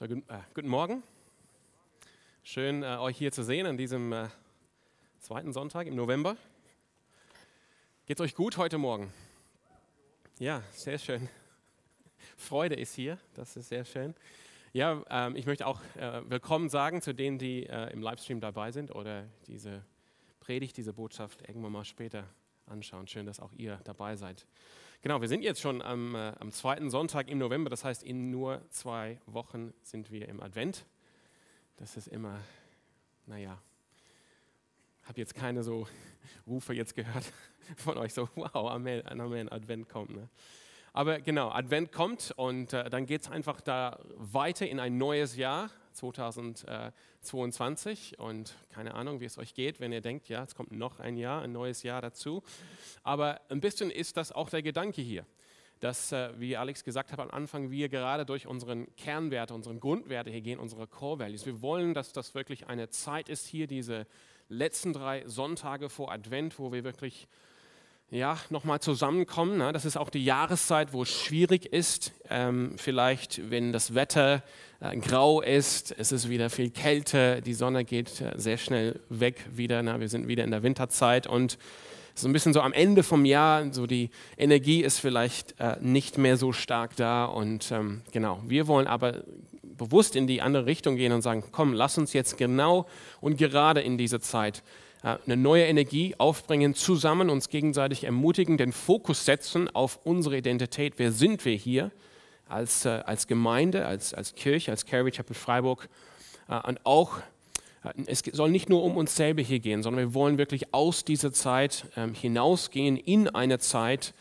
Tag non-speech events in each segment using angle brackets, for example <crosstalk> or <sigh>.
So, guten, äh, guten, Morgen. Schön, äh, euch hier zu sehen an diesem äh, zweiten Sonntag im November. Geht es euch gut heute Morgen? Ja, sehr schön. <laughs> Freude ist hier, das ist sehr schön. Ja, ähm, ich möchte auch äh, willkommen sagen zu denen, die äh, im Livestream dabei sind oder diese Predigt, diese Botschaft irgendwann mal später anschauen. Schön, dass auch ihr dabei seid. Genau, wir sind jetzt schon am, äh, am zweiten Sonntag im November, das heißt, in nur zwei Wochen sind wir im Advent. Das ist immer, naja, habe jetzt keine so Rufe jetzt gehört <laughs> von euch, so wow, Amen, Amen Advent kommt. Ne? Aber genau, Advent kommt und äh, dann geht es einfach da weiter in ein neues Jahr. 2022 und keine Ahnung, wie es euch geht, wenn ihr denkt, ja, es kommt noch ein Jahr, ein neues Jahr dazu. Aber ein bisschen ist das auch der Gedanke hier, dass, äh, wie Alex gesagt hat am Anfang, wir gerade durch unseren Kernwerte, unseren Grundwerte hier gehen, unsere Core Values. Wir wollen, dass das wirklich eine Zeit ist hier, diese letzten drei Sonntage vor Advent, wo wir wirklich ja, nochmal zusammenkommen. Ne? Das ist auch die Jahreszeit, wo es schwierig ist. Ähm, vielleicht, wenn das Wetter äh, grau ist, es ist wieder viel Kälte, die Sonne geht äh, sehr schnell weg wieder. Ne? Wir sind wieder in der Winterzeit und so ein bisschen so am Ende vom Jahr, so die Energie ist vielleicht äh, nicht mehr so stark da. Und ähm, genau, wir wollen aber bewusst in die andere Richtung gehen und sagen, komm, lass uns jetzt genau und gerade in diese Zeit eine neue Energie aufbringen, zusammen uns gegenseitig ermutigen, den Fokus setzen auf unsere Identität. Wer sind wir hier als, äh, als Gemeinde, als, als Kirche, als Calvary Chapel Freiburg? Äh, und auch, es soll nicht nur um uns selber hier gehen, sondern wir wollen wirklich aus dieser Zeit ähm, hinausgehen in eine Zeit,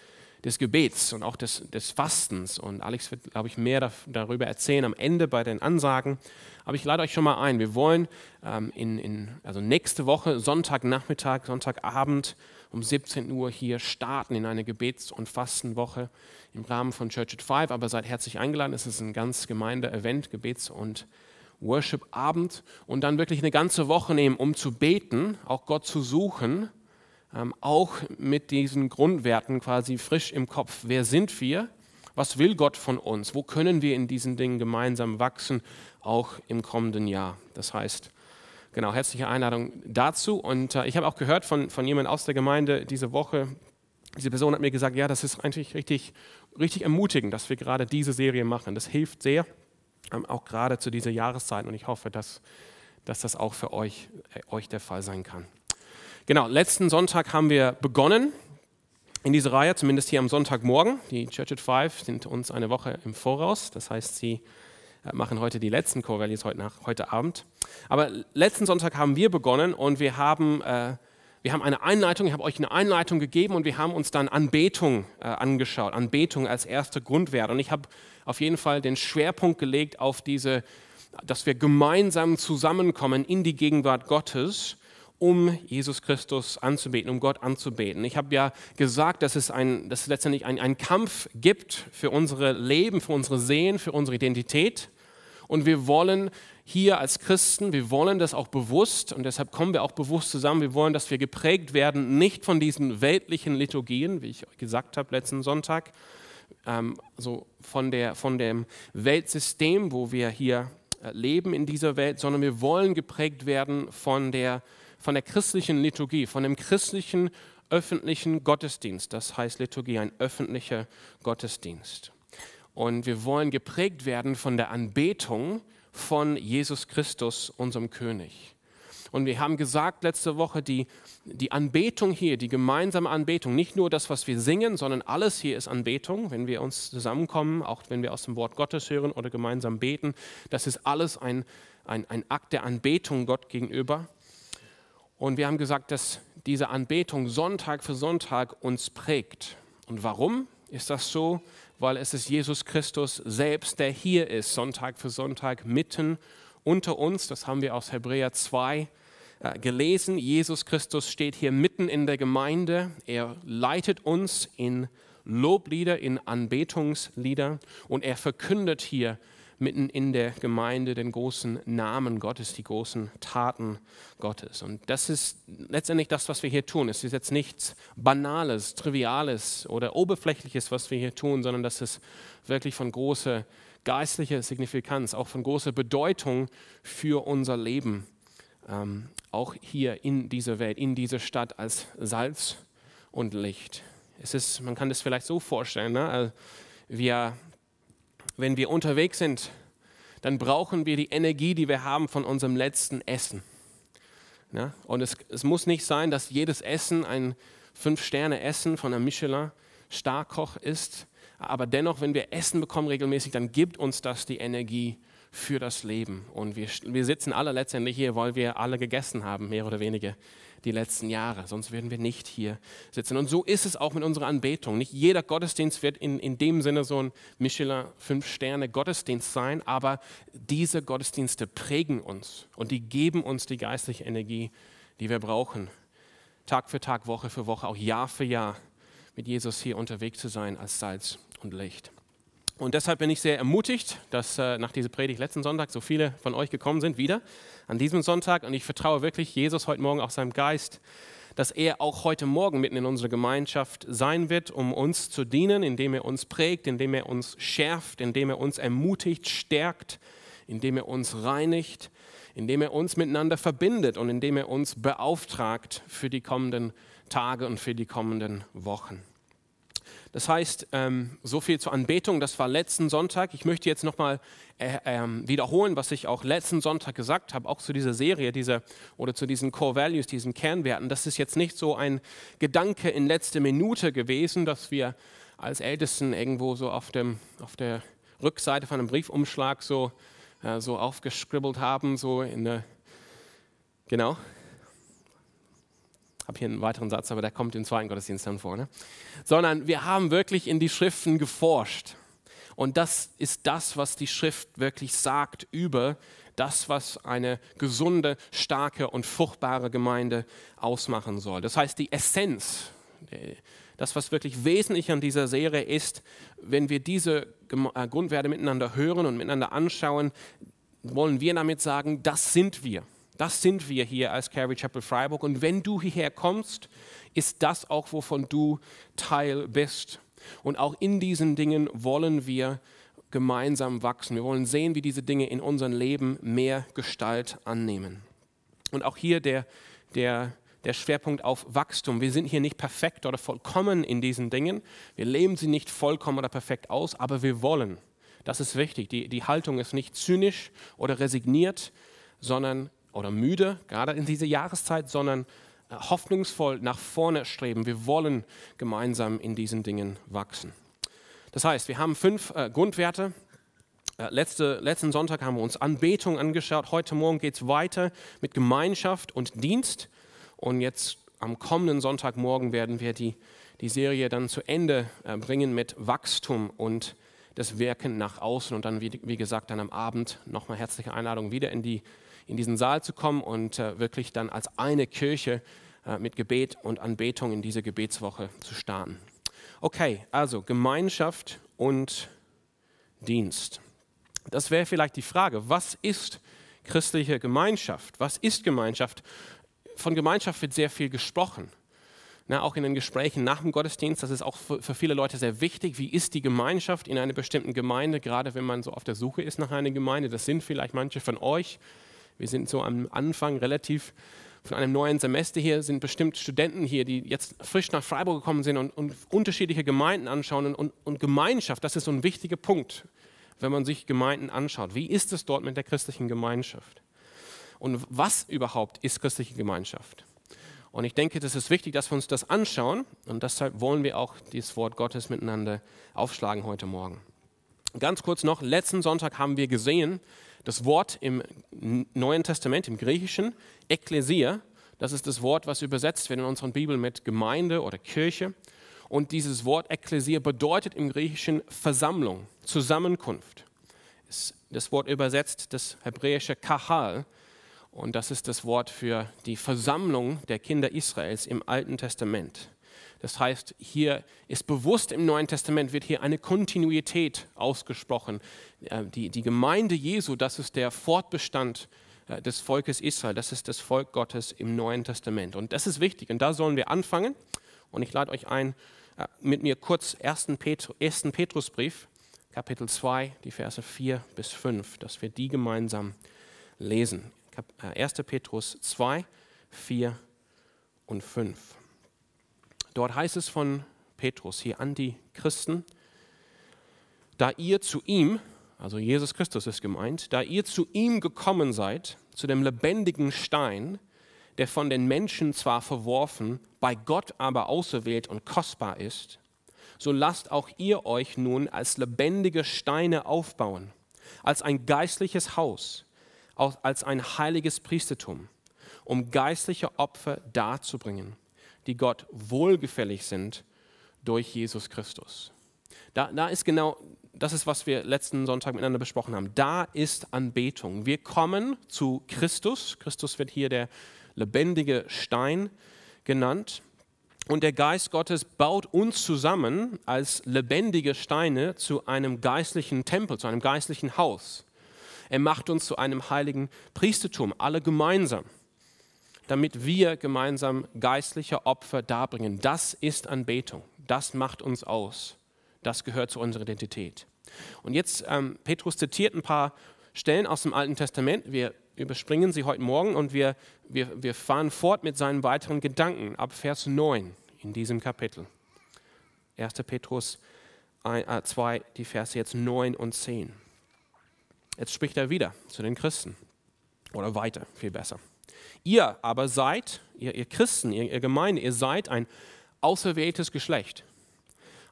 des Gebets und auch des, des Fastens. Und Alex wird, glaube ich, mehr darüber erzählen am Ende bei den Ansagen. Aber ich lade euch schon mal ein. Wir wollen ähm, in, in, also nächste Woche, Sonntagnachmittag, Sonntagabend um 17 Uhr hier starten in eine Gebets- und Fastenwoche im Rahmen von Church at Five. Aber seid herzlich eingeladen. Es ist ein ganz Gemeinde-Event, Gebets- und Worship-Abend. Und dann wirklich eine ganze Woche nehmen, um zu beten, auch Gott zu suchen ähm, auch mit diesen Grundwerten quasi frisch im Kopf. Wer sind wir? Was will Gott von uns? Wo können wir in diesen Dingen gemeinsam wachsen, auch im kommenden Jahr? Das heißt, genau, herzliche Einladung dazu. Und äh, ich habe auch gehört von, von jemand aus der Gemeinde diese Woche, diese Person hat mir gesagt, ja, das ist eigentlich richtig, richtig ermutigend, dass wir gerade diese Serie machen. Das hilft sehr, ähm, auch gerade zu dieser Jahreszeit. Und ich hoffe, dass, dass das auch für euch, äh, euch der Fall sein kann. Genau, letzten Sonntag haben wir begonnen in dieser Reihe, zumindest hier am Sonntagmorgen. Die Church at Five sind uns eine Woche im Voraus. Das heißt, sie äh, machen heute die letzten Core Values heute, nach, heute Abend. Aber letzten Sonntag haben wir begonnen und wir haben, äh, wir haben eine Einleitung, ich habe euch eine Einleitung gegeben und wir haben uns dann Anbetung äh, angeschaut. Anbetung als erster Grundwert. Und ich habe auf jeden Fall den Schwerpunkt gelegt auf diese, dass wir gemeinsam zusammenkommen in die Gegenwart Gottes um Jesus Christus anzubeten, um Gott anzubeten. Ich habe ja gesagt, dass es, ein, dass es letztendlich einen Kampf gibt für unsere Leben, für unsere Sehen, für unsere Identität. Und wir wollen hier als Christen, wir wollen das auch bewusst und deshalb kommen wir auch bewusst zusammen. Wir wollen, dass wir geprägt werden, nicht von diesen weltlichen Liturgien, wie ich gesagt habe letzten Sonntag, ähm, also von, der, von dem Weltsystem, wo wir hier äh, leben in dieser Welt, sondern wir wollen geprägt werden von der von der christlichen Liturgie, von dem christlichen öffentlichen Gottesdienst. Das heißt Liturgie, ein öffentlicher Gottesdienst. Und wir wollen geprägt werden von der Anbetung von Jesus Christus, unserem König. Und wir haben gesagt letzte Woche, die, die Anbetung hier, die gemeinsame Anbetung, nicht nur das, was wir singen, sondern alles hier ist Anbetung, wenn wir uns zusammenkommen, auch wenn wir aus dem Wort Gottes hören oder gemeinsam beten. Das ist alles ein, ein, ein Akt der Anbetung Gott gegenüber. Und wir haben gesagt, dass diese Anbetung Sonntag für Sonntag uns prägt. Und warum ist das so? Weil es ist Jesus Christus selbst, der hier ist, Sonntag für Sonntag mitten unter uns. Das haben wir aus Hebräer 2 äh, gelesen. Jesus Christus steht hier mitten in der Gemeinde. Er leitet uns in Loblieder, in Anbetungslieder und er verkündet hier mitten in der Gemeinde den großen Namen Gottes, die großen Taten Gottes. Und das ist letztendlich das, was wir hier tun. Es ist jetzt nichts Banales, Triviales oder Oberflächliches, was wir hier tun, sondern das ist wirklich von großer geistliche Signifikanz, auch von großer Bedeutung für unser Leben, ähm, auch hier in dieser Welt, in dieser Stadt als Salz und Licht. Es ist, man kann das vielleicht so vorstellen, ne? Also wir, wenn wir unterwegs sind, dann brauchen wir die Energie, die wir haben von unserem letzten Essen. Ja? Und es, es muss nicht sein, dass jedes Essen ein Fünf-Sterne-Essen von einem Michelin-Starkoch ist, aber dennoch, wenn wir Essen bekommen regelmäßig, dann gibt uns das die Energie für das Leben. Und wir, wir sitzen alle letztendlich hier, weil wir alle gegessen haben, mehr oder weniger die letzten Jahre. Sonst würden wir nicht hier sitzen. Und so ist es auch mit unserer Anbetung. Nicht jeder Gottesdienst wird in, in dem Sinne so ein Michelin Fünf-Sterne-Gottesdienst sein, aber diese Gottesdienste prägen uns und die geben uns die geistliche Energie, die wir brauchen. Tag für Tag, Woche für Woche, auch Jahr für Jahr mit Jesus hier unterwegs zu sein als Salz und Licht. Und deshalb bin ich sehr ermutigt, dass äh, nach dieser Predigt letzten Sonntag so viele von euch gekommen sind, wieder an diesem Sonntag. Und ich vertraue wirklich Jesus heute Morgen auch seinem Geist, dass er auch heute Morgen mitten in unserer Gemeinschaft sein wird, um uns zu dienen, indem er uns prägt, indem er uns schärft, indem er uns ermutigt, stärkt, indem er uns reinigt, indem er uns miteinander verbindet und indem er uns beauftragt für die kommenden Tage und für die kommenden Wochen. Das heißt, ähm, so viel zur Anbetung, das war letzten Sonntag. Ich möchte jetzt nochmal äh, ähm, wiederholen, was ich auch letzten Sonntag gesagt habe, auch zu dieser Serie dieser, oder zu diesen Core Values, diesen Kernwerten. Das ist jetzt nicht so ein Gedanke in letzter Minute gewesen, dass wir als Ältesten irgendwo so auf, dem, auf der Rückseite von einem Briefumschlag so, äh, so aufgescribbelt haben, so in der, genau, habe hier einen weiteren Satz, aber der kommt im zweiten Gottesdienst dann vor. Ne? Sondern wir haben wirklich in die Schriften geforscht. Und das ist das, was die Schrift wirklich sagt über das, was eine gesunde, starke und fruchtbare Gemeinde ausmachen soll. Das heißt, die Essenz, das, was wirklich wesentlich an dieser Serie ist, wenn wir diese äh, Grundwerte miteinander hören und miteinander anschauen, wollen wir damit sagen, das sind wir. Das sind wir hier als Calvary Chapel Freiburg. Und wenn du hierher kommst, ist das auch, wovon du Teil bist. Und auch in diesen Dingen wollen wir gemeinsam wachsen. Wir wollen sehen, wie diese Dinge in unserem Leben mehr Gestalt annehmen. Und auch hier der, der, der Schwerpunkt auf Wachstum. Wir sind hier nicht perfekt oder vollkommen in diesen Dingen. Wir leben sie nicht vollkommen oder perfekt aus, aber wir wollen. Das ist wichtig. Die, die Haltung ist nicht zynisch oder resigniert, sondern oder müde, gerade in dieser Jahreszeit, sondern äh, hoffnungsvoll nach vorne streben. Wir wollen gemeinsam in diesen Dingen wachsen. Das heißt, wir haben fünf äh, Grundwerte. Äh, letzte, letzten Sonntag haben wir uns Anbetung angeschaut. Heute Morgen geht es weiter mit Gemeinschaft und Dienst. Und jetzt am kommenden Sonntagmorgen werden wir die, die Serie dann zu Ende äh, bringen mit Wachstum und das Wirken nach außen. Und dann, wie, wie gesagt, dann am Abend nochmal herzliche Einladung wieder in die in diesen Saal zu kommen und äh, wirklich dann als eine Kirche äh, mit Gebet und Anbetung in diese Gebetswoche zu starten. Okay, also Gemeinschaft und Dienst. Das wäre vielleicht die Frage, was ist christliche Gemeinschaft? Was ist Gemeinschaft? Von Gemeinschaft wird sehr viel gesprochen. Na, auch in den Gesprächen nach dem Gottesdienst, das ist auch für, für, viele Leute sehr wichtig. Wie ist die Gemeinschaft in einer bestimmten Gemeinde, gerade wenn man so auf der Suche ist nach einer Gemeinde? Das sind vielleicht manche von euch. Wir sind so am Anfang relativ von einem neuen Semester hier, sind bestimmt Studenten hier, die jetzt frisch nach Freiburg gekommen sind und, und unterschiedliche Gemeinden anschauen. Und, und Gemeinschaft, das ist so ein wichtiger Punkt, wenn man sich Gemeinden anschaut. Wie ist es dort mit der christlichen Gemeinschaft? Und was überhaupt ist christliche Gemeinschaft? Und ich denke, das ist wichtig, dass wir uns das anschauen. Und deshalb wollen wir auch dieses Wort Gottes miteinander aufschlagen heute Morgen. Ganz kurz noch, letzten Sonntag haben wir gesehen, das Wort im Neuen Testament, im Griechischen, Ekklesia, das ist das Wort, was übersetzt wird in unseren Bibeln mit Gemeinde oder Kirche. Und dieses Wort Ekklesia bedeutet im Griechischen Versammlung, Zusammenkunft. Das Wort übersetzt das hebräische Kahal. Und das ist das Wort für die Versammlung der Kinder Israels im Alten Testament. Das heißt, hier ist bewusst im Neuen Testament wird hier eine Kontinuität ausgesprochen. Äh, die, die Gemeinde Jesu, das ist der Fortbestand äh, des Volkes Israel, das ist das Volk Gottes im Neuen Testament. Und das ist wichtig und da sollen wir anfangen. Und ich lade euch ein, äh, mit mir kurz 1. Petrusbrief Kapitel 2, die Verse 4 bis 5, dass wir die gemeinsam lesen. 1. Äh, Petrus 2, 4 und 5. Dort heißt es von Petrus hier an die Christen, da ihr zu ihm, also Jesus Christus ist gemeint, da ihr zu ihm gekommen seid, zu dem lebendigen Stein, der von den Menschen zwar verworfen, bei Gott aber auserwählt und kostbar ist, so lasst auch ihr euch nun als lebendige Steine aufbauen, als ein geistliches Haus, als ein heiliges Priestertum, um geistliche Opfer darzubringen, die Gott wohlgefällig sind durch Jesus Christus. Da, da ist genau, das ist, was wir letzten Sonntag miteinander besprochen haben. Da ist Anbetung. Wir kommen zu Christus. Christus wird hier der lebendige Stein genannt. Und der Geist Gottes baut uns zusammen als lebendige Steine zu einem geistlichen Tempel, zu einem geistlichen Haus. Er macht uns zu einem heiligen Priestertum, alle gemeinsam, damit wir gemeinsam geistliche Opfer darbringen. Das ist Anbetung. Das macht uns aus. Das gehört zu unserer Identität. Und jetzt, ähm, Petrus zitiert ein paar Stellen aus dem Alten Testament. Wir überspringen sie heute Morgen und wir, wir, wir fahren fort mit seinen weiteren Gedanken ab Vers 9 in diesem Kapitel. 1. Petrus 2, äh, die Verse jetzt 9 und 10. Jetzt spricht er wieder zu den Christen. Oder weiter, viel besser. Ihr aber seid, ihr, ihr Christen, ihr, ihr Gemeinde, ihr seid ein auserwähltes Geschlecht,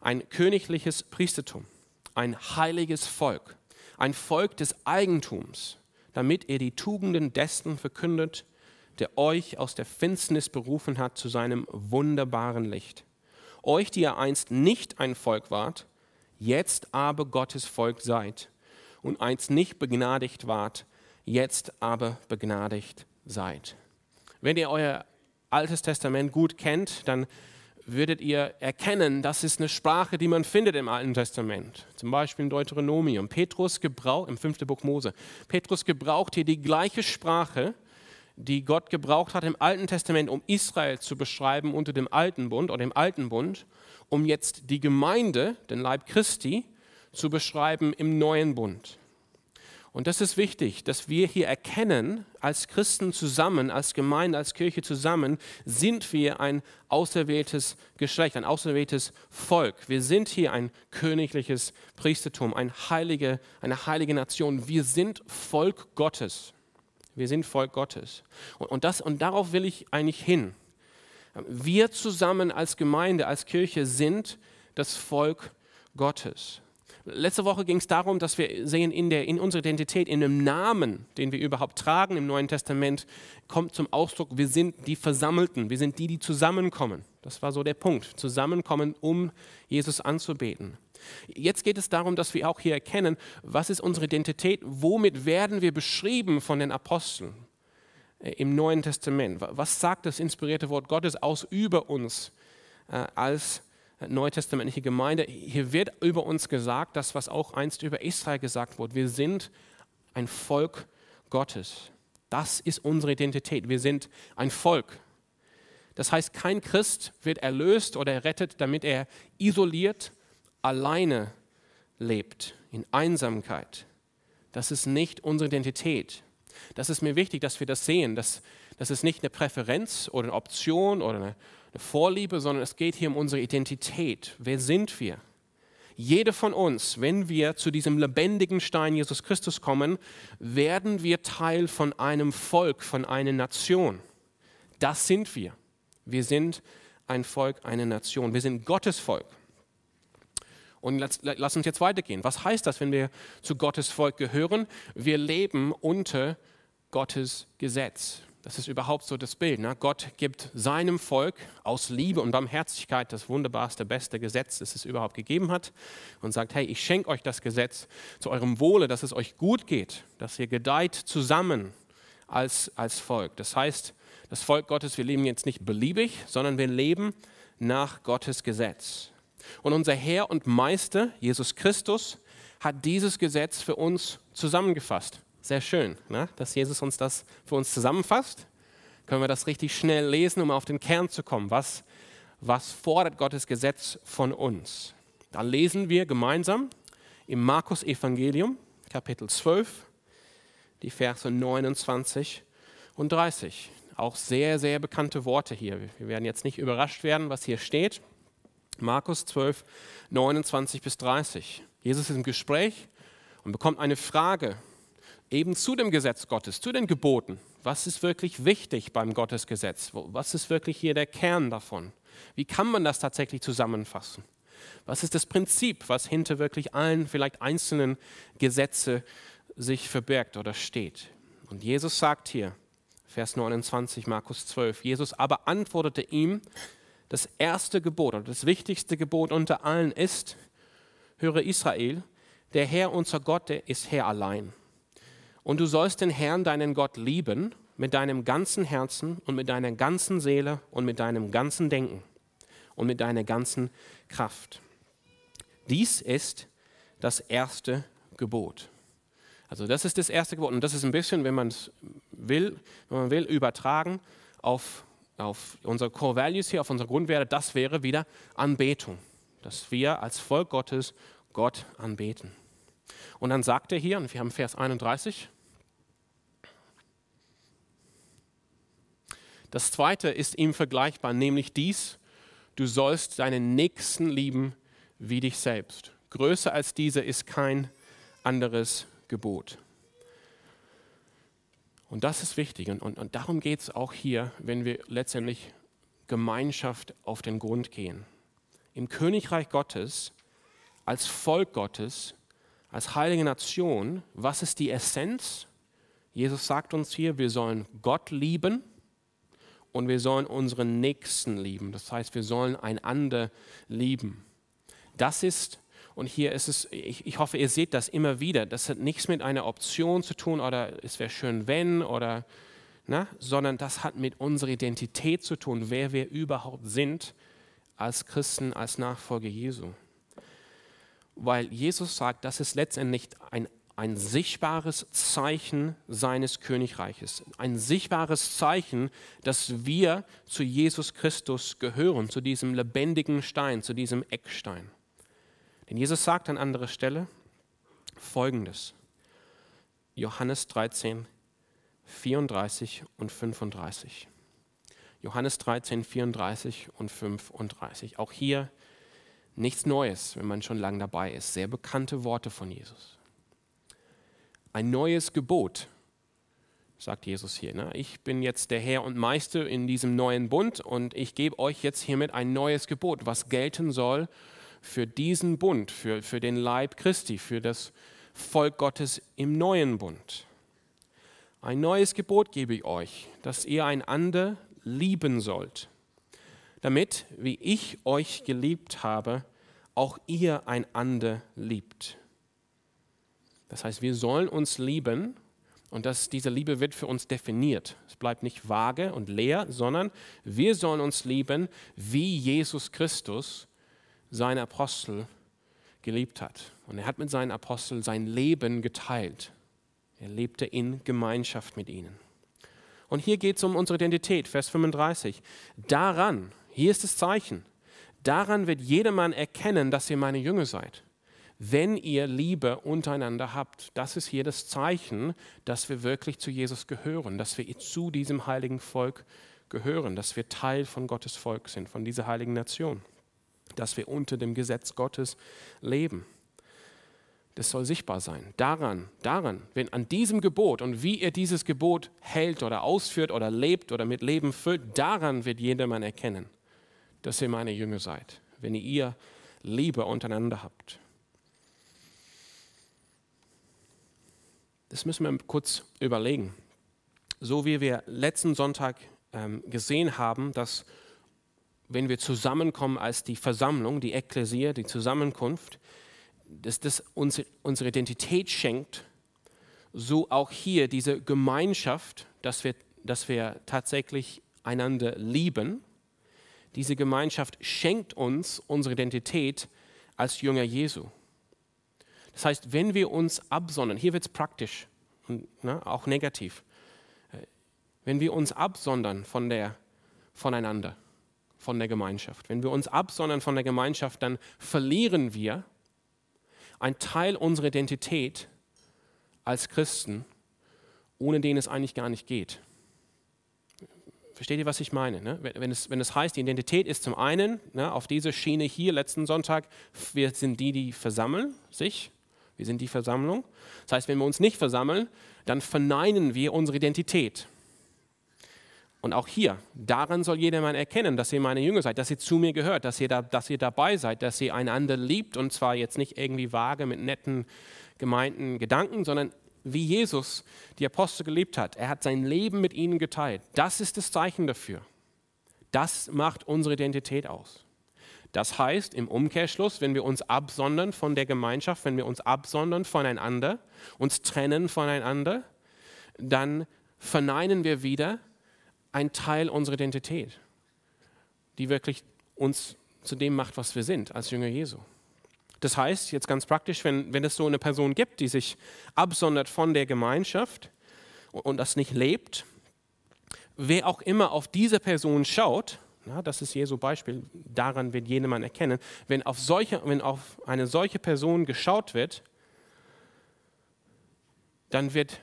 ein königliches Priestertum, ein heiliges Volk, ein Volk des Eigentums, damit ihr die Tugenden dessen verkündet, der euch aus der Finsternis berufen hat zu seinem wunderbaren Licht. Euch, die ihr einst nicht ein Volk wart, jetzt aber Gottes Volk seid und einst nicht begnadigt wart, jetzt aber begnadigt seid. Wenn ihr euer Altes Testament gut kennt, dann würdet ihr erkennen, das ist eine Sprache, die man findet im Alten Testament. Zum Beispiel in Deuteronomium. Petrus gebraucht, im fünften Buch Mose, Petrus gebraucht hier die gleiche Sprache, die Gott gebraucht hat im Alten Testament, um Israel zu beschreiben unter dem Alten Bund oder dem Alten Bund, um jetzt die Gemeinde, den Leib Christi, zu beschreiben im Neuen Bund. Und das ist wichtig, dass wir hier erkennen, als Christen zusammen, als Gemeinde, als Kirche zusammen, sind wir ein auserwähltes Geschlecht, ein auserwähltes Volk. Wir sind hier ein königliches Priestertum, ein heilige, eine heilige Nation. Wir sind Volk Gottes. Wir sind Volk Gottes. Und, und, das, und darauf will ich eigentlich hin. Wir zusammen als Gemeinde, als Kirche sind das Volk Gottes. Letzte Woche ging es darum, dass wir sehen, in, der, in unserer Identität, in dem Namen, den wir überhaupt tragen im Neuen Testament, kommt zum Ausdruck, wir sind die Versammelten, wir sind die, die zusammenkommen. Das war so der Punkt, zusammenkommen, um Jesus anzubeten. Jetzt geht es darum, dass wir auch hier erkennen, was ist unsere Identität, womit werden wir beschrieben von den Aposteln äh, im Neuen Testament. Was sagt das inspirierte Wort Gottes aus über uns äh, als neutestamentliche Gemeinde. Hier wird über uns gesagt, das, was auch einst über Israel gesagt wurde. Wir sind ein Volk Gottes. Das ist unsere Identität. Wir sind ein Volk. Das heißt, kein Christ wird erlöst oder errettet, damit er isoliert, alleine lebt, in Einsamkeit. Das ist nicht unsere Identität. Das ist mir wichtig, dass wir das sehen. Das, das ist nicht eine Präferenz oder eine Option oder eine eine Vorliebe, sondern es geht hier um unsere Identität. Wer sind wir? Jede von uns, wenn wir zu diesem lebendigen Stein Jesus Christus kommen, werden wir Teil von einem Volk, von einer Nation. Das sind wir. Wir sind ein Volk, eine Nation. Wir sind Gottes Volk. Und lass, lass, uns jetzt weitergehen. Was heißt das, wenn wir zu Gottes Volk gehören? Wir leben unter Gottes Gesetz. Das ist überhaupt so das Bild. Ne? Gott gibt seinem Volk aus Liebe und Barmherzigkeit das wunderbarste, beste Gesetz, das es überhaupt gegeben hat und sagt, hey, ich schenke euch das Gesetz zu eurem Wohle, dass es euch gut geht, dass ihr gedeiht zusammen als, als Volk. Das heißt, das Volk Gottes, wir leben jetzt nicht beliebig, sondern wir leben nach Gottes Gesetz. Und unser Herr und Meister, Jesus Christus, hat dieses Gesetz für uns zusammengefasst. Sehr schön, ne? dass Jesus uns das für uns zusammenfasst. Können wir das richtig schnell lesen, um auf den Kern zu kommen. Was, was fordert Gottes Gesetz von uns? Da lesen wir gemeinsam im Markus Evangelium, Kapitel 12, die Verse 29 und 30. Auch sehr, sehr bekannte Worte hier. Wir werden jetzt nicht überrascht werden, was hier steht. Markus 12, 29 bis 30. Jesus ist im Gespräch und bekommt eine Frage eben zu dem Gesetz Gottes, zu den Geboten. Was ist wirklich wichtig beim Gottesgesetz? Was ist wirklich hier der Kern davon? Wie kann man das tatsächlich zusammenfassen? Was ist das Prinzip, was hinter wirklich allen vielleicht einzelnen Gesetze sich verbirgt oder steht? Und Jesus sagt hier, Vers 29, Markus 12. Jesus aber antwortete ihm, das erste Gebot oder das wichtigste Gebot unter allen ist, höre Israel, der Herr unser Gott, der ist Herr allein. Und du sollst den Herrn, deinen Gott, lieben mit deinem ganzen Herzen und mit deiner ganzen Seele und mit deinem ganzen Denken und mit deiner ganzen Kraft. Dies ist das erste Gebot. Also das ist das erste Gebot und das ist ein bisschen, wenn man es will, wenn man will, übertragen auf, auf unsere Core Values hier, auf unsere Grundwerte, das wäre wieder Anbetung, dass wir als Volk Gottes Gott anbeten. Und dann sagt er hier, und wir haben Vers 31, das zweite ist ihm vergleichbar, nämlich dies, du sollst deinen Nächsten lieben wie dich selbst. Größer als diese ist kein anderes Gebot. Und das ist wichtig. Und, und, und darum geht es auch hier, wenn wir letztendlich Gemeinschaft auf den Grund gehen. Im Königreich Gottes, als Volk Gottes, als heilige Nation, was ist die Essenz? Jesus sagt uns hier, wir sollen Gott lieben und wir sollen unseren Nächsten lieben. Das heißt, wir sollen einander lieben. Das ist und hier ist es, ich, ich, hoffe, ihr seht das immer wieder. Das hat nichts mit einer Option zu tun oder es wäre schön, wenn oder, na, sondern das hat mit unserer Identität zu tun, wer wir überhaupt sind als Christen, als Nachfolger Jesu. Weil Jesus sagt, das ist letztendlich ein, ein sichtbares Zeichen seines Königreiches. Ein sichtbares Zeichen, dass wir zu Jesus Christus gehören, zu diesem lebendigen Stein, zu diesem Eckstein. Denn Jesus sagt an anderer Stelle folgendes. Johannes 13, 34 und 35. Johannes 13, 34 und 35. Auch hier nichts Neues, wenn man schon lange dabei ist. Sehr bekannte Worte von Jesus. Ein neues Gebot, sagt Jesus hier. Ne? Ich bin jetzt der Herr und Meister in diesem neuen Bund und ich gebe euch jetzt hiermit ein neues Gebot, was gelten soll für diesen Bund, für, für den Leib Christi, für das Volk Gottes im neuen Bund. Ein neues Gebot gebe ich euch, dass ihr einander lieben sollt, damit, wie ich euch geliebt habe, auch ihr einander liebt. Das heißt, wir sollen uns lieben und das, diese Liebe wird für uns definiert. Es bleibt nicht vage und leer, sondern wir sollen uns lieben, wie Jesus Christus seine Apostel geliebt hat. Und er hat mit seinen Aposteln sein Leben geteilt. Er lebte in Gemeinschaft mit ihnen. Und hier geht es um unsere Identität, Vers 35. Daran, hier ist das Zeichen, daran wird jedermann erkennen, dass ihr meine Jünger seid. Wenn ihr Liebe untereinander habt, das ist hier das Zeichen, dass wir wirklich zu Jesus gehören, dass wir zu diesem heiligen Volk gehören, dass wir Teil von Gottes Volk sind, von dieser heiligen Nation dass wir unter dem Gesetz Gottes leben. Das soll sichtbar sein. Daran, daran, wenn an diesem Gebot und wie ihr dieses Gebot hält oder ausführt oder lebt oder mit Leben füllt, daran wird jedermann erkennen, dass ihr meine Jünger seid, wenn ihr Liebe untereinander habt. Das müssen wir kurz überlegen. So wie wir letzten Sonntag ähm, gesehen haben, dass wenn wir zusammenkommen als die Versammlung, die Ekklesia, die Zusammenkunft, dass das uns, unsere Identität schenkt, so auch hier diese Gemeinschaft, dass wir, dass wir tatsächlich einander lieben. Diese Gemeinschaft schenkt uns unsere Identität als Jünger Jesu. Das heißt, wenn wir uns absondern, hier wird es praktisch und ne, auch negativ, äh, wenn wir uns absondern von der, voneinander, von der Gemeinschaft. Wenn wir uns absondern von der Gemeinschaft, dann verlieren wir ein Teil unserer Identität als Christen, ohne den es eigentlich gar nicht geht. Versteht ihr, was ich meine? Ne? Wenn, es, wenn es heißt, die Identität ist zum einen ne, auf dieser Schiene hier letzten Sonntag, wir sind die, die versammeln sich, wir sind die Versammlung. Das heißt, wenn wir uns nicht versammeln, dann verneinen wir unsere Identität. Und auch hier, daran soll jedermann erkennen, dass ihr meine Jünger seid, dass ihr zu mir gehört, dass ihr, da, dass ihr dabei seid, dass ihr einander liebt und zwar jetzt nicht irgendwie vage mit netten, gemeinten Gedanken, sondern wie Jesus die Apostel geliebt hat. Er hat sein Leben mit ihnen geteilt. Das ist das Zeichen dafür. Das macht unsere Identität aus. Das heißt im Umkehrschluss, wenn wir uns absondern von der Gemeinschaft, wenn wir uns absondern voneinander, uns trennen voneinander, dann verneinen wir wieder einen Teil unserer Identität, die wirklich uns zu dem macht, was wir sind als Jünger Jesu. Das heißt, jetzt ganz praktisch, wenn, wenn es so eine Person gibt, die sich absondert von der Gemeinschaft und, und das nicht lebt, wer auch immer auf diese Person schaut, na, das ist Jesu Beispiel, daran wird jedermann erkennen, wenn auf, solche, wenn auf eine solche Person geschaut wird, dann wird,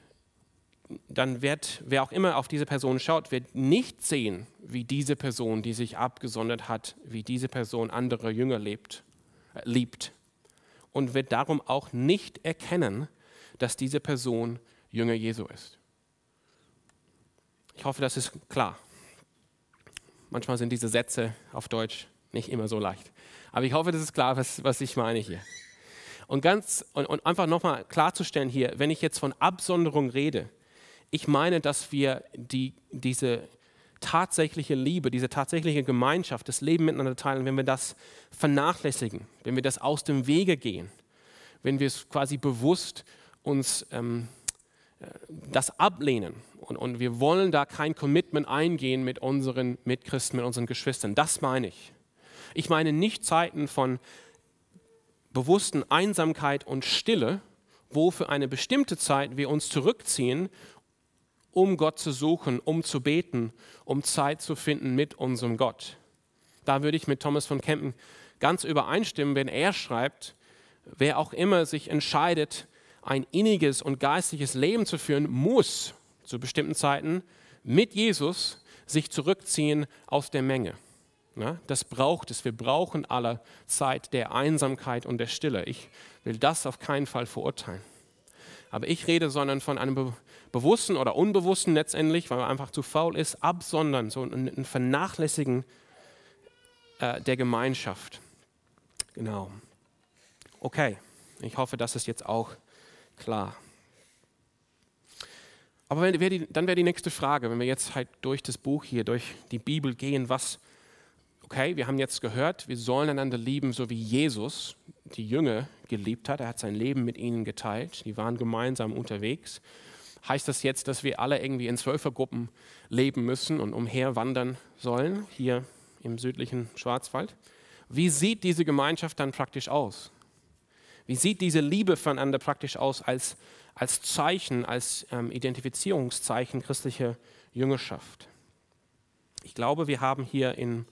dann wird, wer auch immer auf diese Person schaut, wird nicht sehen, wie diese Person, die sich abgesondert hat, wie diese Person andere Jünger lebt, äh, liebt und wird darum auch nicht erkennen, dass diese Person Jünger Jesu ist. Ich hoffe, das ist klar. Manchmal sind diese Sätze auf Deutsch nicht immer so leicht. Aber ich hoffe, das ist klar, was, was ich meine hier. Und, ganz, und, und einfach nochmal klarzustellen hier, wenn ich jetzt von Absonderung rede, ich meine, dass wir die, diese tatsächliche Liebe, diese tatsächliche Gemeinschaft, das Leben miteinander teilen, wenn wir das vernachlässigen, wenn wir das aus dem Wege gehen, wenn wir es quasi bewusst uns ähm, äh, das ablehnen und, und wir wollen da kein Commitment eingehen mit unseren Mitchristen, mit unseren Geschwistern. Das meine ich. Ich meine nicht Zeiten von bewussten Einsamkeit und Stille, wo für eine bestimmte Zeit wir uns zurückziehen um Gott zu suchen, um zu beten, um Zeit zu finden mit unserem Gott. Da würde ich mit Thomas von Kempen ganz übereinstimmen, wenn er schreibt, wer auch immer sich entscheidet, ein inniges und geistliches Leben zu führen, muss zu bestimmten Zeiten mit Jesus sich zurückziehen aus der Menge. Das braucht es. Wir brauchen aller Zeit der Einsamkeit und der Stille. Ich will das auf keinen Fall verurteilen. Aber ich rede, sondern von einem bewussten oder unbewussten letztendlich, weil man einfach zu faul ist, absondern, so ein, Vernachlässigen äh, der Gemeinschaft. Genau. Okay, ich hoffe, das ist jetzt auch klar. Aber wenn, wär die, dann wäre die nächste Frage, wenn wir jetzt halt durch das Buch hier, durch die Bibel gehen, was, okay, wir haben jetzt gehört, wir sollen einander lieben, so wie Jesus die Jünger geliebt hat. Er hat sein Leben mit ihnen geteilt. Die waren gemeinsam unterwegs. Heißt das jetzt, dass wir alle irgendwie in Zwölfergruppen leben müssen und umherwandern sollen, hier im südlichen Schwarzwald? Wie sieht diese Gemeinschaft dann praktisch aus? Wie sieht diese Liebe voneinander praktisch aus als, als Zeichen, als ähm, Identifizierungszeichen christlicher Jüngerschaft? Ich glaube, wir haben hier in,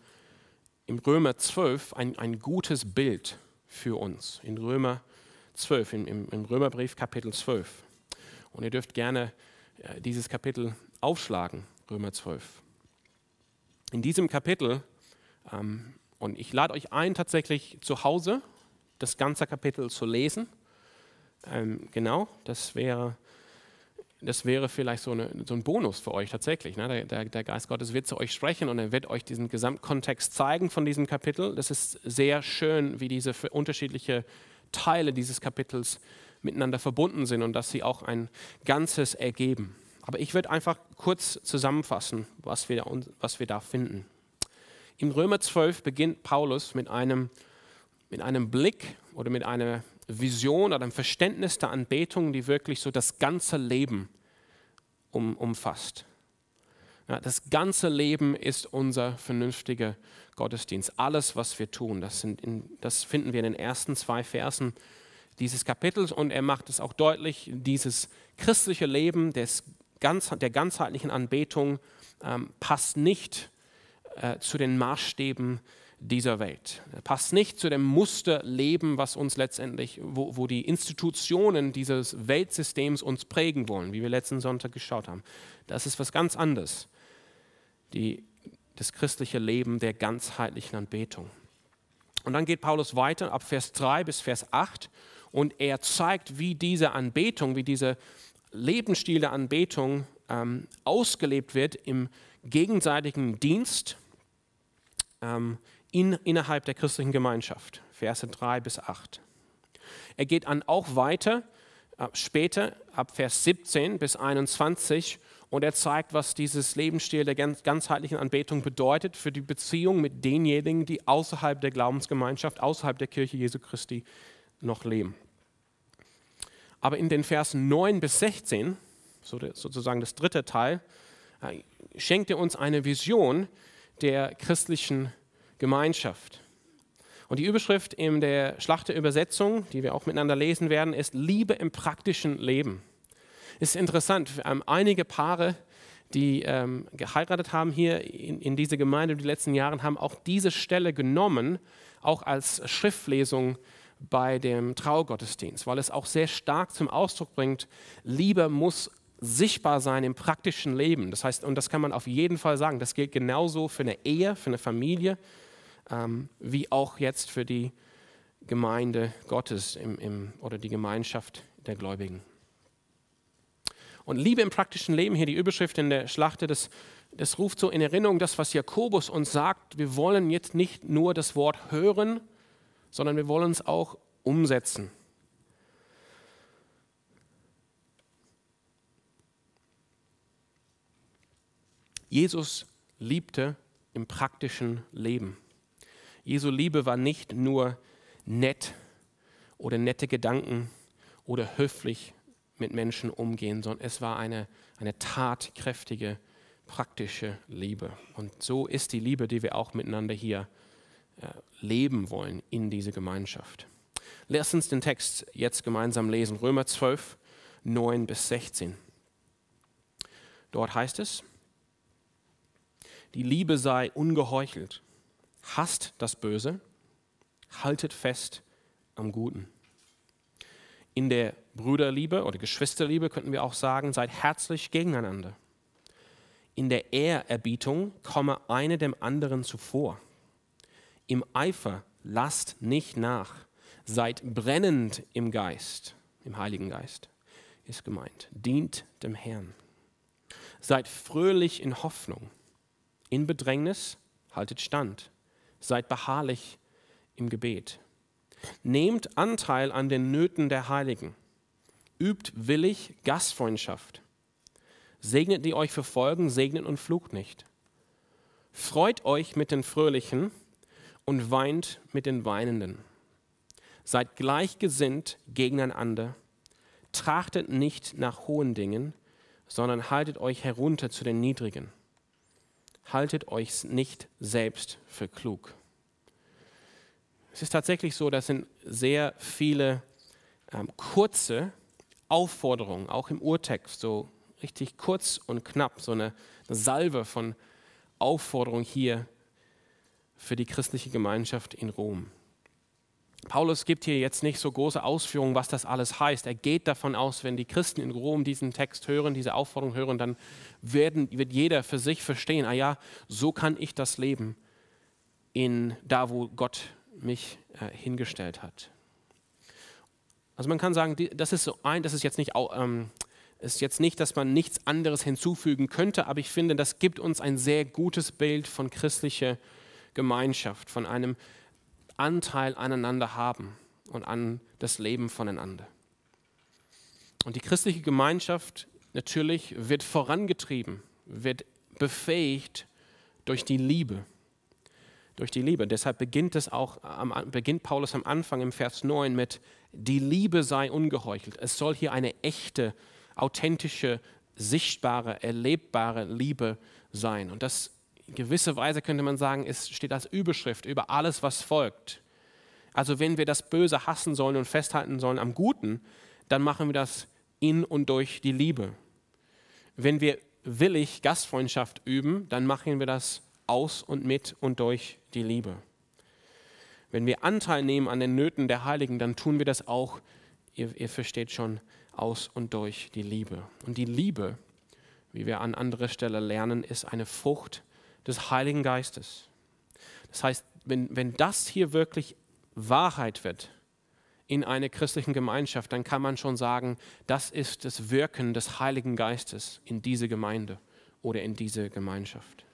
im Römer 12 ein, ein gutes Bild für uns. In Römer 12, im, im, im Römerbrief Kapitel 12. Und ihr dürft gerne äh, dieses Kapitel aufschlagen, Römer 12. In diesem Kapitel, ähm, und ich lade euch ein, tatsächlich zu Hause das ganze Kapitel zu lesen. Ähm, genau, das wäre, das wäre vielleicht so, eine, so ein Bonus für euch tatsächlich. Ne? Der, der, Geist Gottes wird zu euch sprechen und er wird euch diesen Gesamtkontext zeigen von diesem Kapitel. Das ist sehr schön, wie diese unterschiedlichen Teile dieses Kapitels miteinander verbunden sind und dass sie auch ein Ganzes ergeben. Aber ich würde einfach kurz zusammenfassen, was wir, was wir da finden. Im Römer 12 beginnt Paulus mit einem, mit einem Blick oder mit einer Vision oder einem Verständnis der Anbetung, die wirklich so das ganze Leben um, umfasst. Ja, das ganze Leben ist unser vernünftiger Gottesdienst. Alles, was wir tun, das, in, das finden wir in den ersten zwei Versen dieses Kapitels und er macht es auch deutlich, dieses christliche Leben des ganz, der ganzheitlichen Anbetung ähm, passt nicht äh, zu den Maßstäben dieser Welt. Er passt nicht zu dem Musterleben, was uns letztendlich, wo, wo die Institutionen dieses Weltsystems uns prägen wollen, wie wir letzten Sonntag geschaut haben. Das ist was ganz anderes. Die, das christliche Leben der ganzheitlichen Anbetung. Und dann geht Paulus weiter ab Vers 3 bis Vers 8 und er zeigt, wie diese Anbetung, wie dieser Lebensstil der Anbetung ähm, ausgelebt wird im gegenseitigen Dienst ähm, in, innerhalb der christlichen Gemeinschaft. Verse 3 bis 8. Er geht dann auch weiter, äh, später ab Vers 17 bis 21 und er zeigt, was dieses Lebensstil der ganzheitlichen Anbetung bedeutet für die Beziehung mit denjenigen, die außerhalb der Glaubensgemeinschaft, außerhalb der Kirche Jesu Christi noch leben. Aber in den Versen 9 bis 16, sozusagen das dritte Teil, äh, schenkt er uns eine Vision der christlichen Gemeinschaft. Und die Überschrift in der Schlachterübersetzung, die wir auch miteinander lesen werden, ist Liebe im praktischen Leben ist interessant. Einige Paare, die ähm, geheiratet haben hier in, in dieser Gemeinde in den letzten Jahren, haben auch diese Stelle genommen, auch als Schriftlesung bei dem Traugottesdienst, weil es auch sehr stark zum Ausdruck bringt, Liebe muss sichtbar sein im praktischen Leben. Das heißt, und das kann man auf jeden Fall sagen, das gilt genauso für eine Ehe, für eine Familie, ähm, wie auch jetzt für die Gemeinde Gottes im, im, oder die Gemeinschaft der Gläubigen. Und Liebe im praktischen Leben, hier die Überschrift in der Schlachte, das, das ruft so in Erinnerung das, was Jakobus uns sagt. Wir wollen jetzt nicht nur das Wort hören, sondern wir wollen es auch umsetzen. Jesus liebte im praktischen Leben. Jesu Liebe war nicht nur nett oder nette Gedanken oder höflich mit Menschen umgehen, sondern es war eine, eine tatkräftige, praktische Liebe. Und so ist die Liebe, die wir auch miteinander hier äh, leben wollen in diese Gemeinschaft. Lass uns den Text jetzt gemeinsam lesen. Römer 12, 9 bis 16. Dort heißt es, die Liebe sei ungeheuchelt, hasst das Böse, haltet fest am Guten. In der Brüderliebe oder Geschwisterliebe könnten wir auch sagen, seid herzlich gegeneinander. In der Ehrerbietung komme eine dem anderen zuvor. Im Eifer lasst nicht nach, seid brennend im Geist, im Heiligen Geist ist gemeint. Dient dem Herrn. Seid fröhlich in Hoffnung. In Bedrängnis haltet stand. Seid beharrlich im Gebet. Nehmt Anteil an den Nöten der Heiligen übt willig Gastfreundschaft. Segnet die euch verfolgen, segnet und flucht nicht. Freut euch mit den Fröhlichen und weint mit den Weinenden. Seid gleichgesinnt gegeneinander. Trachtet nicht nach hohen Dingen, sondern haltet euch herunter zu den Niedrigen. Haltet euch nicht selbst für klug. Es ist tatsächlich so, dass sind sehr viele ähm, kurze Aufforderung, auch im Urtext, so richtig kurz und knapp, so eine, eine Salve von Aufforderung hier für die christliche Gemeinschaft in Rom. Paulus gibt hier jetzt nicht so große Ausführungen, was das alles heißt. Er geht davon aus, wenn die Christen in Rom diesen Text hören, diese Aufforderung hören, dann werden, wird jeder für sich verstehen, ah ja, so kann ich das leben in da, wo Gott mich äh, hingestellt hat. Also man kann sagen, das ist so ein, das ist jetzt nicht, ähm, ist jetzt nicht, dass man nichts anderes hinzufügen könnte, aber ich finde, das gibt uns ein sehr gutes Bild von christlicher Gemeinschaft, von einem Anteil aneinander haben und an das Leben voneinander. Und die christliche Gemeinschaft natürlich wird vorangetrieben, wird befähigt durch die Liebe. Durch die Liebe. Deshalb beginnt es auch, beginnt Paulus am Anfang im Vers 9 mit die Liebe sei ungeheuchelt. Es soll hier eine echte, authentische, sichtbare, erlebbare Liebe sein. Und das gewisser Weise könnte man sagen, es steht als Überschrift über alles, was folgt. Also wenn wir das Böse hassen sollen und festhalten sollen am Guten, dann machen wir das in und durch die Liebe. Wenn wir willig Gastfreundschaft üben, dann machen wir das aus und mit und durch die Liebe. wenn wir Anteil nehmen an den Nöten der Heiligen, dann tun wir das auch, ihr, ihr versteht schon, aus und durch die Liebe. Und die Liebe, wie wir an anderer Stelle lernen, ist eine Frucht des Heiligen Geistes. Das heißt, wenn, wenn das hier wirklich Wahrheit wird in einer christlichen Gemeinschaft, dann kann man schon sagen, das ist das Wirken des Heiligen Geistes in diese Gemeinde oder in diese Gemeinschaft.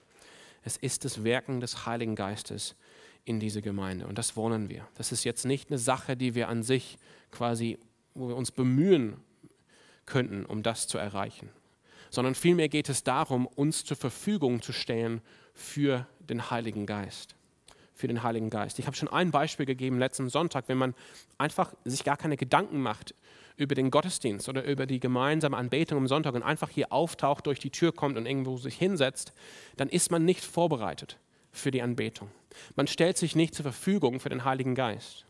Es ist das Wirken des Heiligen Geistes in diese Gemeinde und das wollen wir. Das ist jetzt nicht eine Sache, die wir an sich quasi, wo wir uns bemühen könnten, um das zu erreichen, sondern vielmehr geht es darum, uns zur Verfügung zu stellen für den Heiligen Geist für den Heiligen Geist. Ich habe schon ein Beispiel gegeben letzten Sonntag, wenn man einfach sich gar keine Gedanken macht über den Gottesdienst oder über die gemeinsame Anbetung am Sonntag und einfach hier auftaucht, durch die Tür kommt und irgendwo sich hinsetzt, dann ist man nicht vorbereitet für die Anbetung. Man stellt sich nicht zur Verfügung für den Heiligen Geist.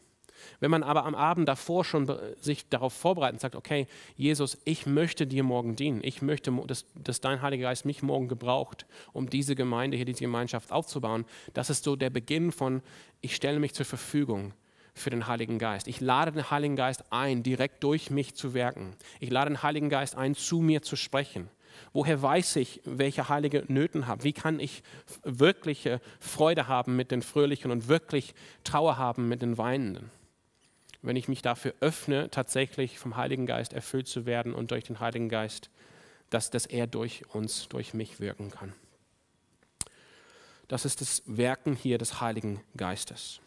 Wenn man aber am Abend davor schon sich darauf vorbereitet und sagt, okay, Jesus, ich möchte dir morgen dienen, ich möchte, dass, dass dein Heiliger Geist mich morgen gebraucht, um diese Gemeinde hier, diese Gemeinschaft aufzubauen, das ist so der Beginn von, ich stelle mich zur Verfügung für den Heiligen Geist. Ich lade den Heiligen Geist ein, direkt durch mich zu wirken. Ich lade den Heiligen Geist ein, zu mir zu sprechen. Woher weiß ich, welche heilige Nöten habe? Wie kann ich wirkliche Freude haben mit den Fröhlichen und wirklich Trauer haben mit den Weinenden? Wenn ich mich dafür öffne, tatsächlich vom Heiligen Geist erfüllt zu werden und durch den Heiligen Geist, dass, dass er durch uns, durch mich wirken kann. Das ist das Werken hier des Heiligen Geistes.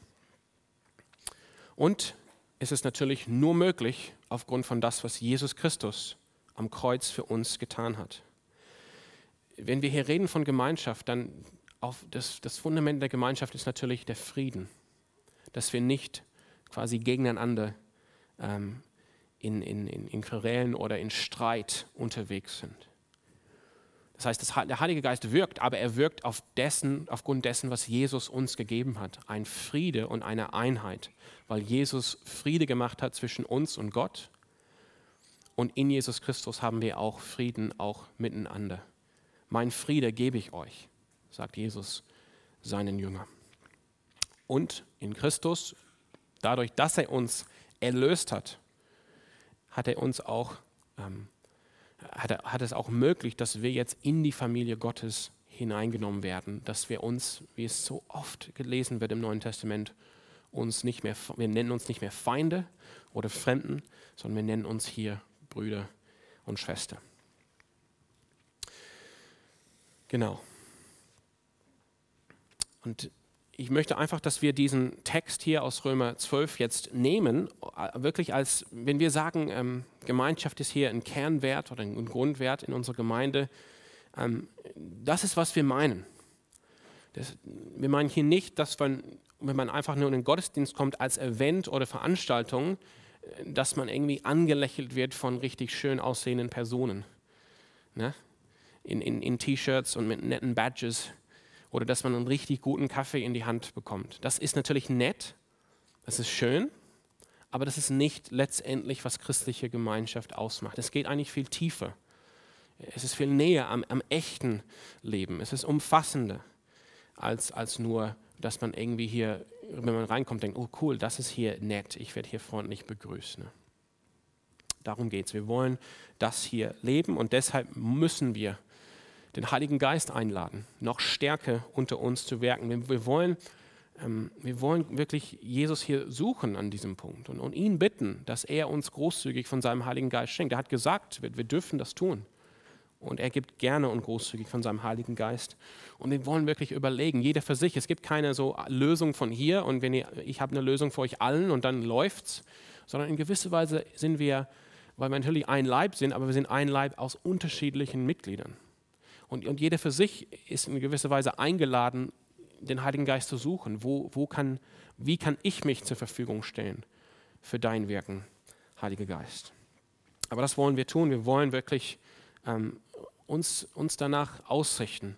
Und es ist natürlich nur möglich aufgrund von das, was Jesus Christus am Kreuz für uns getan hat. Wenn wir hier reden von Gemeinschaft, dann das, das Fundament der Gemeinschaft ist natürlich der Frieden, dass wir nicht quasi gegeneinander ähm, in, in, in, in Querelen oder in Streit unterwegs sind. Das heißt, das, der Heilige Geist wirkt, aber er wirkt auf dessen, aufgrund dessen, was Jesus uns gegeben hat. Ein Friede und eine Einheit, weil Jesus Friede gemacht hat zwischen uns und Gott. Und in Jesus Christus haben wir auch Frieden, auch miteinander. Mein Friede gebe ich euch, sagt Jesus seinen Jüngern. Und in Christus dadurch, dass er uns erlöst hat, hat er uns auch, ähm, hat, er, hat es auch möglich, dass wir jetzt in die Familie Gottes hineingenommen werden, dass wir uns, wie es so oft gelesen wird im Neuen Testament, uns nicht mehr, wir nennen uns nicht mehr Feinde oder Fremden, sondern wir nennen uns hier Brüder und Schwester. Genau. Und ich möchte einfach, dass wir diesen Text hier aus Römer 12 jetzt nehmen, wirklich als, wenn wir sagen, ähm, Gemeinschaft ist hier ein Kernwert oder ein Grundwert in unserer Gemeinde, ähm, das ist, was wir meinen. Das, wir meinen hier nicht, dass man, wenn man einfach nur in den Gottesdienst kommt als Event oder Veranstaltung, äh, dass man irgendwie angelächelt wird von richtig schön aussehenden Personen. Ne? In, in, in T-Shirts und mit netten Badges oder dass man einen richtig guten Kaffee in die Hand bekommt. Das ist natürlich nett, das ist schön, aber das ist nicht letztendlich, was christliche Gemeinschaft ausmacht. Es geht eigentlich viel tiefer. Es ist viel näher am, am echten Leben. Es ist umfassender als, als nur, dass man irgendwie hier, wenn man reinkommt, denkt, oh cool, das ist hier nett, ich werde hier freundlich begrüßt. Ne? Darum geht es. Wir wollen das hier leben und deshalb müssen wir den Heiligen Geist einladen, noch stärker unter uns zu wirken. Wir, wir wollen, ähm, wir wollen wirklich Jesus hier suchen an diesem Punkt und, und, ihn bitten, dass er uns großzügig von seinem Heiligen Geist schenkt. Er hat gesagt, wir, wir dürfen das tun. Und er gibt gerne und großzügig von seinem Heiligen Geist. Und wir wollen wirklich überlegen, jeder für sich. Es gibt keine so Lösung von hier und wenn ihr, ich habe eine Lösung für euch allen und dann läuft's, sondern in gewisser Weise sind wir, weil wir natürlich ein Leib sind, aber wir sind ein Leib aus unterschiedlichen Mitgliedern. Und, und jeder für sich ist in gewisser Weise eingeladen, den Heiligen Geist zu suchen. Wo, wo kann, wie kann ich mich zur Verfügung stellen für dein Wirken, Heiliger Geist? Aber das wollen wir tun. Wir wollen wirklich ähm, uns, uns danach ausrichten,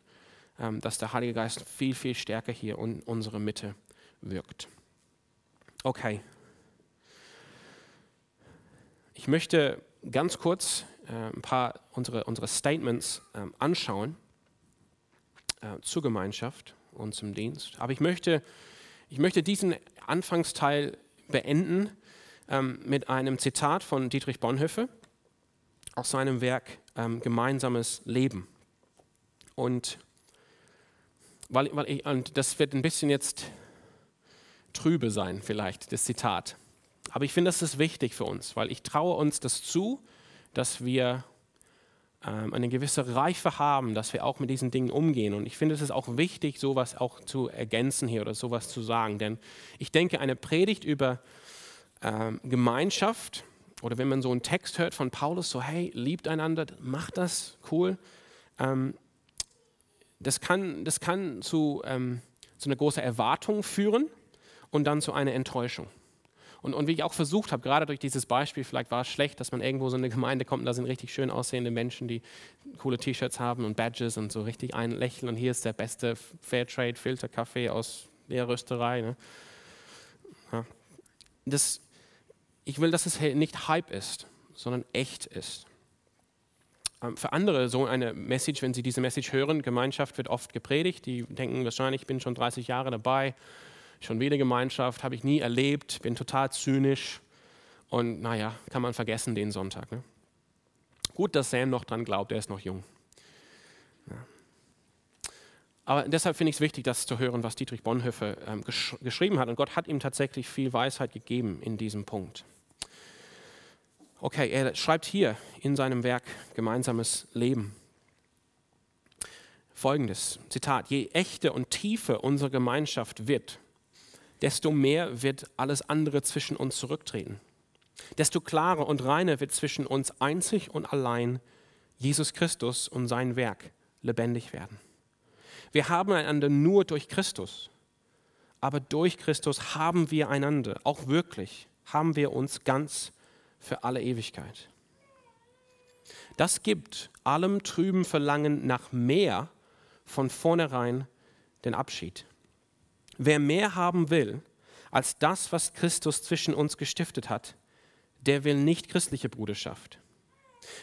ähm, dass der Heilige Geist viel, viel stärker hier in unserer Mitte wirkt. Okay. Ich möchte ganz kurz ein paar unsere, unsere Statements ähm, anschauen äh, zur Gemeinschaft und zum Dienst. Aber ich möchte Ich möchte diesen Anfangsteil beenden ähm, mit einem Zitat von Dietrich Bonhoeffer aus seinem Werk ähm, Gemeinsames Leben. Und, weil, weil ich, und das wird ein bisschen jetzt trübe sein, vielleicht, das Zitat. Aber ich finde, das ist wichtig für uns, weil ich traue uns das zu, dass wir ähm, eine gewisse Reife haben, dass wir auch mit diesen Dingen umgehen. Und ich finde, es ist auch wichtig, sowas auch zu ergänzen hier oder sowas zu sagen. Denn ich denke, eine Predigt über ähm, Gemeinschaft oder wenn man so einen Text hört von Paulus, so hey, liebt einander, macht das, cool. Ähm, das kann, das kann zu, ähm, zu einer großen Erwartung führen und dann zu einer Enttäuschung. Und, und wie ich auch versucht habe, gerade durch dieses Beispiel, vielleicht war es schlecht, dass man irgendwo so in eine Gemeinde kommt und da sind richtig schön aussehende Menschen, die coole T-Shirts haben und Badges und so richtig ein Lächeln und hier ist der beste Fairtrade Filterkaffee aus der Rösterei. Ne? Ja. Das, ich will, dass es nicht Hype ist, sondern echt ist. Ähm, für andere so eine Message, wenn sie diese Message hören, Gemeinschaft wird oft gepredigt, die denken wahrscheinlich, ich bin schon 30 Jahre dabei, schon wieder Gemeinschaft, habe ich nie erlebt, bin total zynisch und naja, kann man vergessen den Sonntag. Ne? Gut, dass Sam noch dran glaubt, er ist noch jung. Ja. Aber deshalb finde ich es wichtig, das zu hören, was Dietrich Bonhoeffer ähm, gesch geschrieben hat. Und Gott hat ihm tatsächlich viel Weisheit gegeben in diesem Punkt. Okay, er schreibt hier in seinem Werk Gemeinsames Leben folgendes: Zitat, je echter und tiefer unsere Gemeinschaft wird, desto mehr wird alles andere zwischen uns zurücktreten. Desto klarer und reiner wird zwischen uns einzig und allein Jesus Christus und sein Werk lebendig werden. Wir haben einander nur durch Christus, aber durch Christus haben wir einander, auch wirklich, haben wir uns ganz für alle Ewigkeit. Das gibt allem trüben Verlangen nach mehr von vornherein den Abschied. Wer mehr haben will als das, was Christus zwischen uns gestiftet hat, der will nicht christliche Bruderschaft.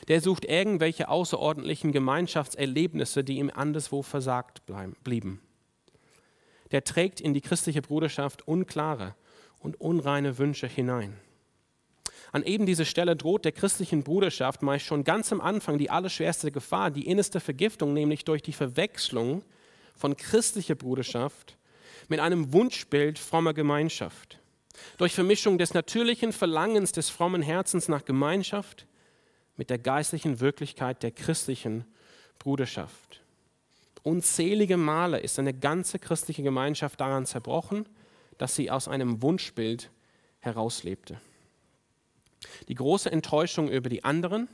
Der sucht irgendwelche außerordentlichen Gemeinschaftserlebnisse, die ihm anderswo versagt blieben. Der trägt in die christliche Bruderschaft unklare und unreine Wünsche hinein. An eben dieser Stelle droht der christlichen Bruderschaft meist schon ganz am Anfang die allerschwerste Gefahr, die innerste Vergiftung, nämlich durch die Verwechslung von christlicher Bruderschaft mit einem Wunschbild frommer Gemeinschaft. Durch Vermischung des natürlichen Verlangens des frommen Herzens nach Gemeinschaft mit der geistlichen Wirklichkeit der christlichen Bruderschaft. Unzählige Male ist eine ganze christliche Gemeinschaft daran zerbrochen, dass sie aus einem Wunschbild herauslebte. Die große Enttäuschung über die anderen,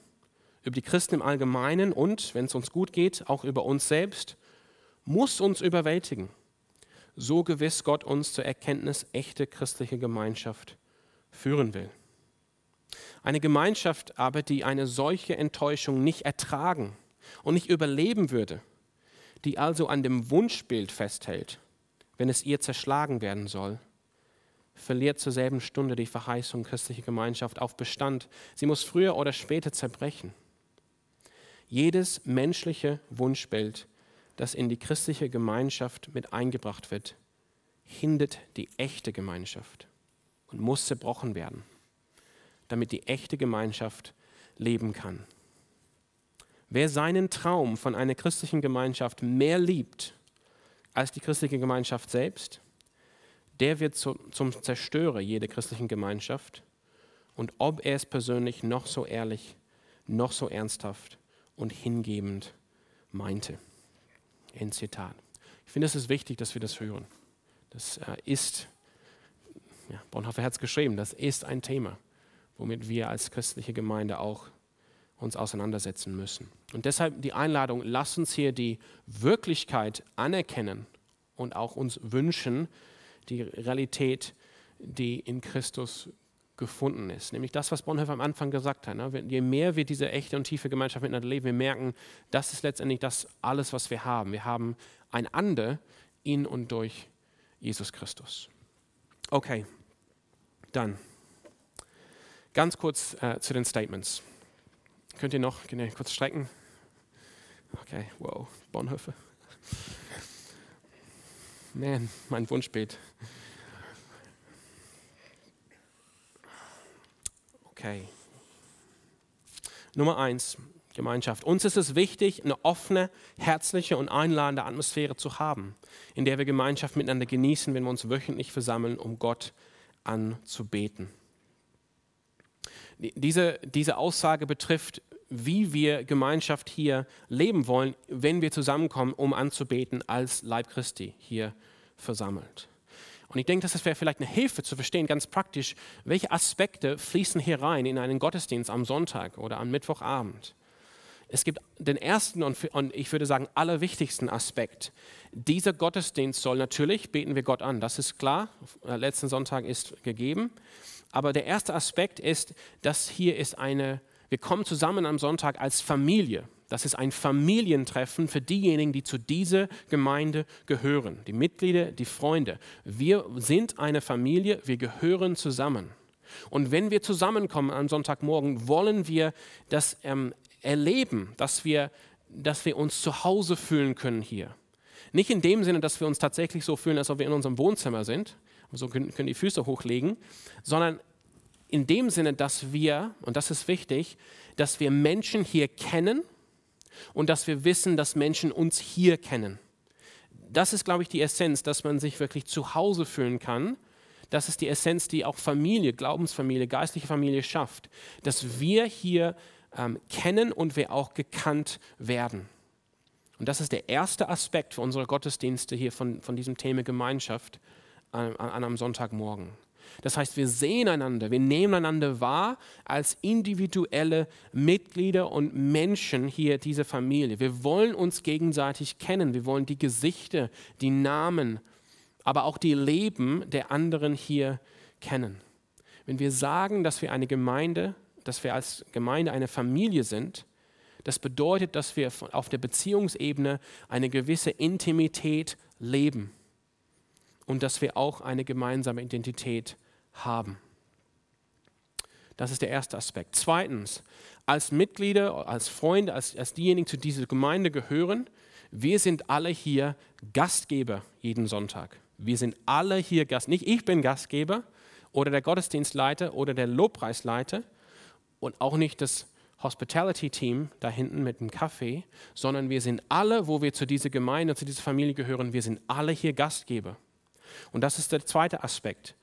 über die Christen im Allgemeinen und, wenn es uns gut geht, auch über uns selbst, muss uns überwältigen so gewiss Gott uns zur Erkenntnis echte christliche Gemeinschaft führen will. Eine Gemeinschaft aber, die eine solche Enttäuschung nicht ertragen und nicht überleben würde, die also an dem Wunschbild festhält, wenn es ihr zerschlagen werden soll, verliert zur selben Stunde die Verheißung christliche Gemeinschaft auf Bestand. Sie muss früher oder später zerbrechen. Jedes menschliche Wunschbild das in die christliche Gemeinschaft mit eingebracht wird, hindert die echte Gemeinschaft und muss zerbrochen werden, damit die echte Gemeinschaft leben kann. Wer seinen Traum von einer christlichen Gemeinschaft mehr liebt als die christliche Gemeinschaft selbst, der wird zu, zum Zerstörer jeder christlichen Gemeinschaft. Und ob er es persönlich noch so ehrlich, noch so ernsthaft und hingebend meinte. End Zitat. Ich finde, es ist wichtig, dass wir das hören. Das äh, ist, ja, Bonhoeffer hat es geschrieben, das ist ein Thema, womit wir als christliche Gemeinde auch uns auseinandersetzen müssen. Und deshalb die Einladung, lasst uns hier die Wirklichkeit anerkennen und auch uns wünschen, die Realität, die in Christus gefunden ist. Nämlich das, was Bonhoeffer am Anfang gesagt hat. Ne? Je mehr wir diese echte und tiefe Gemeinschaft miteinander leben, wir merken, das ist letztendlich das alles, was wir haben. Wir haben einander in und durch Jesus Christus. Okay, dann ganz kurz äh, zu den Statements. Könnt ihr noch genau, kurz strecken? Okay, wow, Bonhoeffer. <laughs> Man, mein Wunschbild. Okay. Nummer eins, Gemeinschaft. Uns ist es wichtig, eine offene, herzliche und einladende Atmosphäre zu haben, in der wir Gemeinschaft miteinander genießen, wenn wir uns wöchentlich versammeln, um Gott anzubeten. Diese, diese Aussage betrifft, wie wir Gemeinschaft hier leben wollen, wenn wir zusammenkommen, um anzubeten als Leib Christi hier versammelt. Und ich denke, das wäre vielleicht eine Hilfe zu verstehen, ganz praktisch, welche Aspekte fließen hier rein in einen Gottesdienst am Sonntag oder am Mittwochabend. Es gibt den ersten und, ich würde sagen allerwichtigsten Aspekt. Dieser Gottesdienst soll natürlich, beten wir Gott an, das ist klar, letzten Sonntag ist gegeben. Aber der erste Aspekt ist, dass hier ist eine, wir kommen zusammen am Sonntag als Familie. Das ist ein Familientreffen für diejenigen, die zu dieser Gemeinde gehören. Die Mitglieder, die Freunde. Wir sind eine Familie, wir gehören zusammen. Und wenn wir zusammenkommen am Sonntagmorgen, wollen wir das ähm, erleben, dass wir, dass wir uns zu Hause fühlen können hier. Nicht in dem Sinne, dass wir uns tatsächlich so fühlen, als ob wir in unserem Wohnzimmer sind, so können, können die Füße hochlegen, sondern in dem Sinne, dass wir, und das ist wichtig, dass wir Menschen hier kennen und dass wir wissen, dass Menschen uns hier kennen. Das ist, glaube ich, die Essenz, dass man sich wirklich zu Hause fühlen kann. Das ist die Essenz, die auch Familie, Glaubensfamilie, geistliche Familie schafft. Dass wir hier ähm, kennen und wir auch gekannt werden. Und das ist der erste Aspekt für unsere Gottesdienste hier von, von diesem Thema Gemeinschaft an, an einem Sonntagmorgen. Das heißt, wir sehen einander, wir nehmen einander wahr als individuelle Mitglieder und Menschen hier dieser Familie. Wir wollen uns gegenseitig kennen, wir wollen die Gesichter, die Namen, aber auch die Leben der anderen hier kennen. Wenn wir sagen, dass wir eine Gemeinde, dass wir als Gemeinde eine Familie sind, das bedeutet, dass wir auf der Beziehungsebene eine gewisse Intimität leben und dass wir auch eine gemeinsame Identität haben. Das ist der erste Aspekt. Zweitens, als Mitglieder, als Freunde, als, als diejenigen, zu dieser Gemeinde gehören, wir sind alle hier Gastgeber jeden Sonntag. Wir sind alle hier Gast. Nicht ich bin Gastgeber oder der Gottesdienstleiter oder der Lobpreisleiter und auch nicht das Hospitality-Team da hinten mit dem Kaffee, sondern wir sind alle, wo wir zu dieser Gemeinde, zu dieser Familie gehören, wir sind alle hier Gastgeber. Und das ist der zweite Aspekt,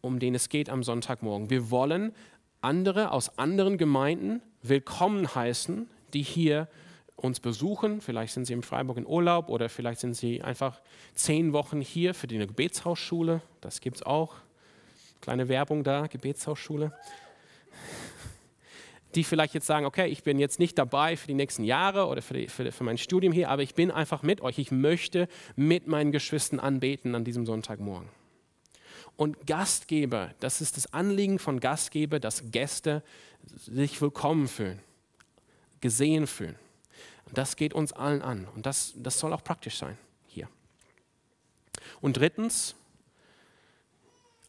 um den es geht am Sonntagmorgen. Wir wollen andere aus anderen Gemeinden willkommen heißen, die hier uns besuchen. Vielleicht sind sie in Freiburg in Urlaub oder vielleicht sind sie einfach zehn Wochen hier für die Gebetshausschule. Das gibt es auch. Kleine Werbung da, Gebetshausschule die vielleicht jetzt sagen, okay, ich bin jetzt nicht dabei für die nächsten Jahre oder für, die, für, für, mein Studium hier, aber ich bin einfach mit euch. Ich möchte mit meinen Geschwistern anbeten an diesem Sonntagmorgen. Und Gastgeber, das ist das Anliegen von Gastgeber, dass Gäste sich willkommen fühlen, gesehen fühlen. Und das geht uns allen an. Und das, das soll auch praktisch sein hier. Und drittens,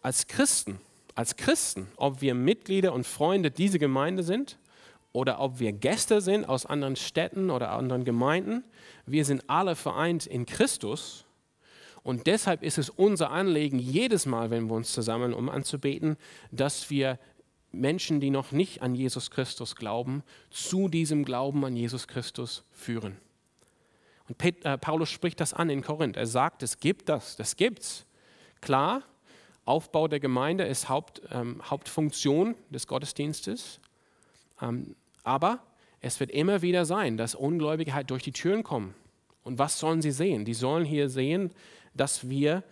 als Christen als Christen, ob wir Mitglieder und Freunde dieser Gemeinde sind oder ob wir Gäste sind aus anderen Städten oder anderen Gemeinden, wir sind alle vereint in Christus. Und deshalb ist es unser Anliegen, jedes Mal, wenn wir uns zusammen um anzubeten, dass wir Menschen, die noch nicht an Jesus Christus glauben, zu diesem Glauben an Jesus Christus führen. Und äh, Paulus spricht das an in Korinth. Er sagt, es gibt das, das gibt's. Klar, Aufbau der Gemeinde ist Haupt, ähm, Hauptfunktion des Gottesdienstes. Ähm, aber es wird immer wieder sein, dass Ungläubige halt durch die Türen kommen. Und was sollen sie sehen? Die sollen hier sehen, dass wir,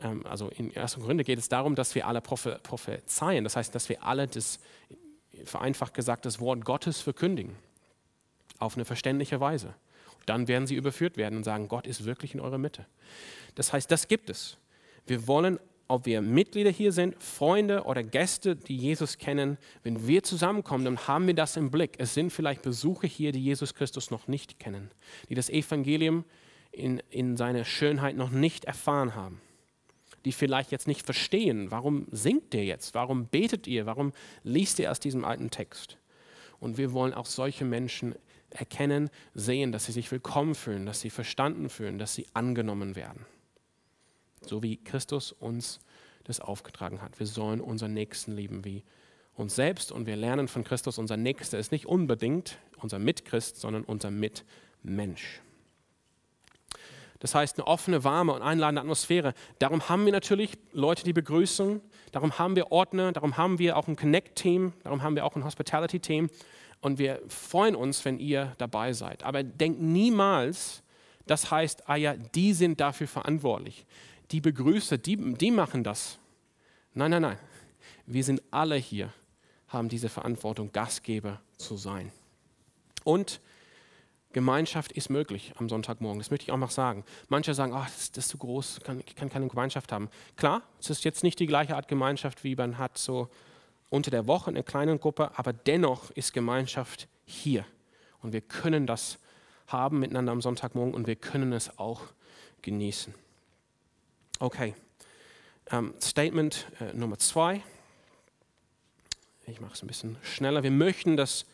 ähm, also in 1. Gründe geht es darum, dass wir alle prophe prophezeien. Das heißt, dass wir alle das, vereinfacht gesagt, das Wort Gottes verkündigen. Auf eine verständliche Weise. Dann werden sie überführt werden und sagen, Gott ist wirklich in eurer Mitte. Das heißt, das gibt es. Wir wollen ob wir Mitglieder hier sind, Freunde oder Gäste, die Jesus kennen, wenn wir zusammenkommen, dann haben wir das im Blick. Es sind vielleicht Besucher hier, die Jesus Christus noch nicht kennen, die das Evangelium in, in seiner Schönheit noch nicht erfahren haben, die vielleicht jetzt nicht verstehen, warum singt ihr jetzt, warum betet ihr, warum liest ihr aus diesem alten Text. Und wir wollen auch solche Menschen erkennen, sehen, dass sie sich willkommen fühlen, dass sie verstanden fühlen, dass sie angenommen werden so wie Christus uns das aufgetragen hat. Wir sollen unseren Nächsten lieben wie uns selbst und wir lernen von Christus, unser Nächster ist nicht unbedingt unser Mitchrist, sondern unser Mitmensch. Das heißt, eine offene, warme und einladende Atmosphäre. Darum haben wir natürlich Leute, die begrüßen. Darum haben wir Ordner. Darum haben wir auch ein Connect-Team. Darum haben wir auch ein Hospitality-Team. Und wir freuen uns, wenn ihr dabei seid. Aber denkt niemals, das heißt, ah ja, die sind dafür verantwortlich. Die Begrüßer, die, die machen das. Nein, nein, nein. Wir sind alle hier, haben diese Verantwortung, Gastgeber zu sein. Und Gemeinschaft ist möglich am Sonntagmorgen. Das möchte ich auch noch sagen. Manche sagen, oh, das, das ist zu groß, ich kann keine Gemeinschaft haben. Klar, es ist jetzt nicht die gleiche Art Gemeinschaft, wie man hat so unter der Woche in einer kleinen Gruppe, aber dennoch ist Gemeinschaft hier. Und wir können das haben miteinander am Sonntagmorgen und wir können es auch genießen. Okay, ähm, Statement äh, Nummer zwei. Ich mache es ein bisschen schneller. Wir möchten, dass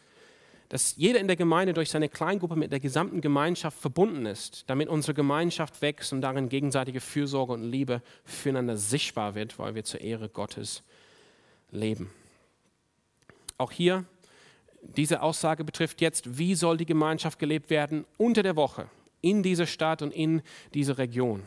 dass jeder in der Gemeinde durch seine Kleingruppe mit der gesamten Gemeinschaft verbunden ist, damit unsere Gemeinschaft wächst und darin gegenseitige Fürsorge und Liebe füreinander sichtbar wird, weil wir zur Ehre Gottes leben. Auch hier, diese Aussage betrifft jetzt, wie soll die Gemeinschaft gelebt werden unter der Woche in dieser Stadt und in dieser Region.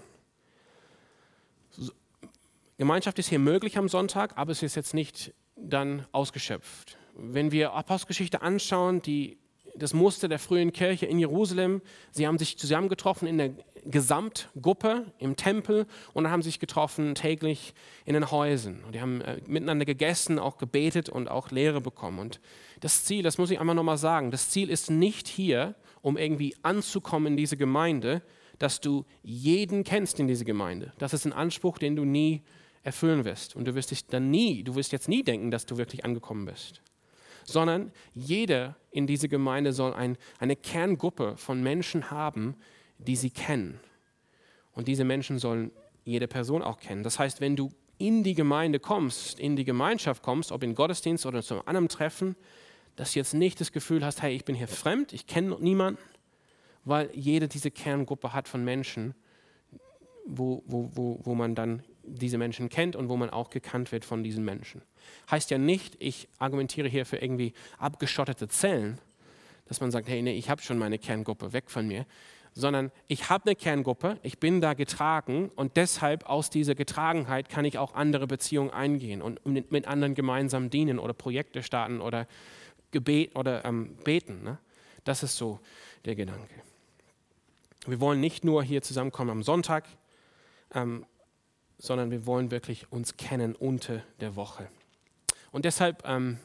Gemeinschaft ist hier möglich am Sonntag, aber es ist jetzt nicht dann ausgeschöpft wenn wir Apostelgeschichte anschauen, die, das Muster der frühen Kirche in Jerusalem, sie haben sich zusammengetroffen in der Gesamtgruppe im Tempel und haben sich getroffen täglich in den Häusern. Und die haben äh, miteinander gegessen, auch gebetet und auch Lehre bekommen. Und das Ziel, das muss ich einmal nochmal sagen, das Ziel ist nicht hier, um irgendwie anzukommen in diese Gemeinde, dass du jeden kennst in diese Gemeinde. Das ist ein Anspruch, den du nie erfüllen wirst. Und du wirst dich dann nie, du wirst jetzt nie denken, dass du wirklich angekommen bist sondern jeder in dieser Gemeinde soll ein, eine Kerngruppe von Menschen haben, die sie kennen. Und diese Menschen sollen jede Person auch kennen. Das heißt, wenn du in die Gemeinde kommst, in die Gemeinschaft kommst, ob in Gottesdienst oder zu einem Treffen, dass du jetzt nicht das Gefühl hast, hey, ich bin hier fremd, ich kenne niemanden, weil jede diese Kerngruppe hat von Menschen, wo, wo, wo, wo man dann diese Menschen kennt und wo man auch gekannt wird von diesen Menschen. Heißt ja nicht, ich argumentiere hier für irgendwie abgeschottete Zellen, dass man sagt, hey, nee, ich habe schon meine Kerngruppe, weg von mir, sondern ich habe eine Kerngruppe, ich bin da getragen und deshalb aus dieser Getragenheit kann ich auch andere Beziehungen eingehen und mit, anderen gemeinsam dienen oder Projekte starten oder Gebet oder ähm, beten. Ne? Das ist so der Gedanke. Wir wollen nicht nur hier zusammenkommen am Sonntag, ähm, sondern wir wollen wirklich uns kennen unter der Woche. Und deshalb ähm,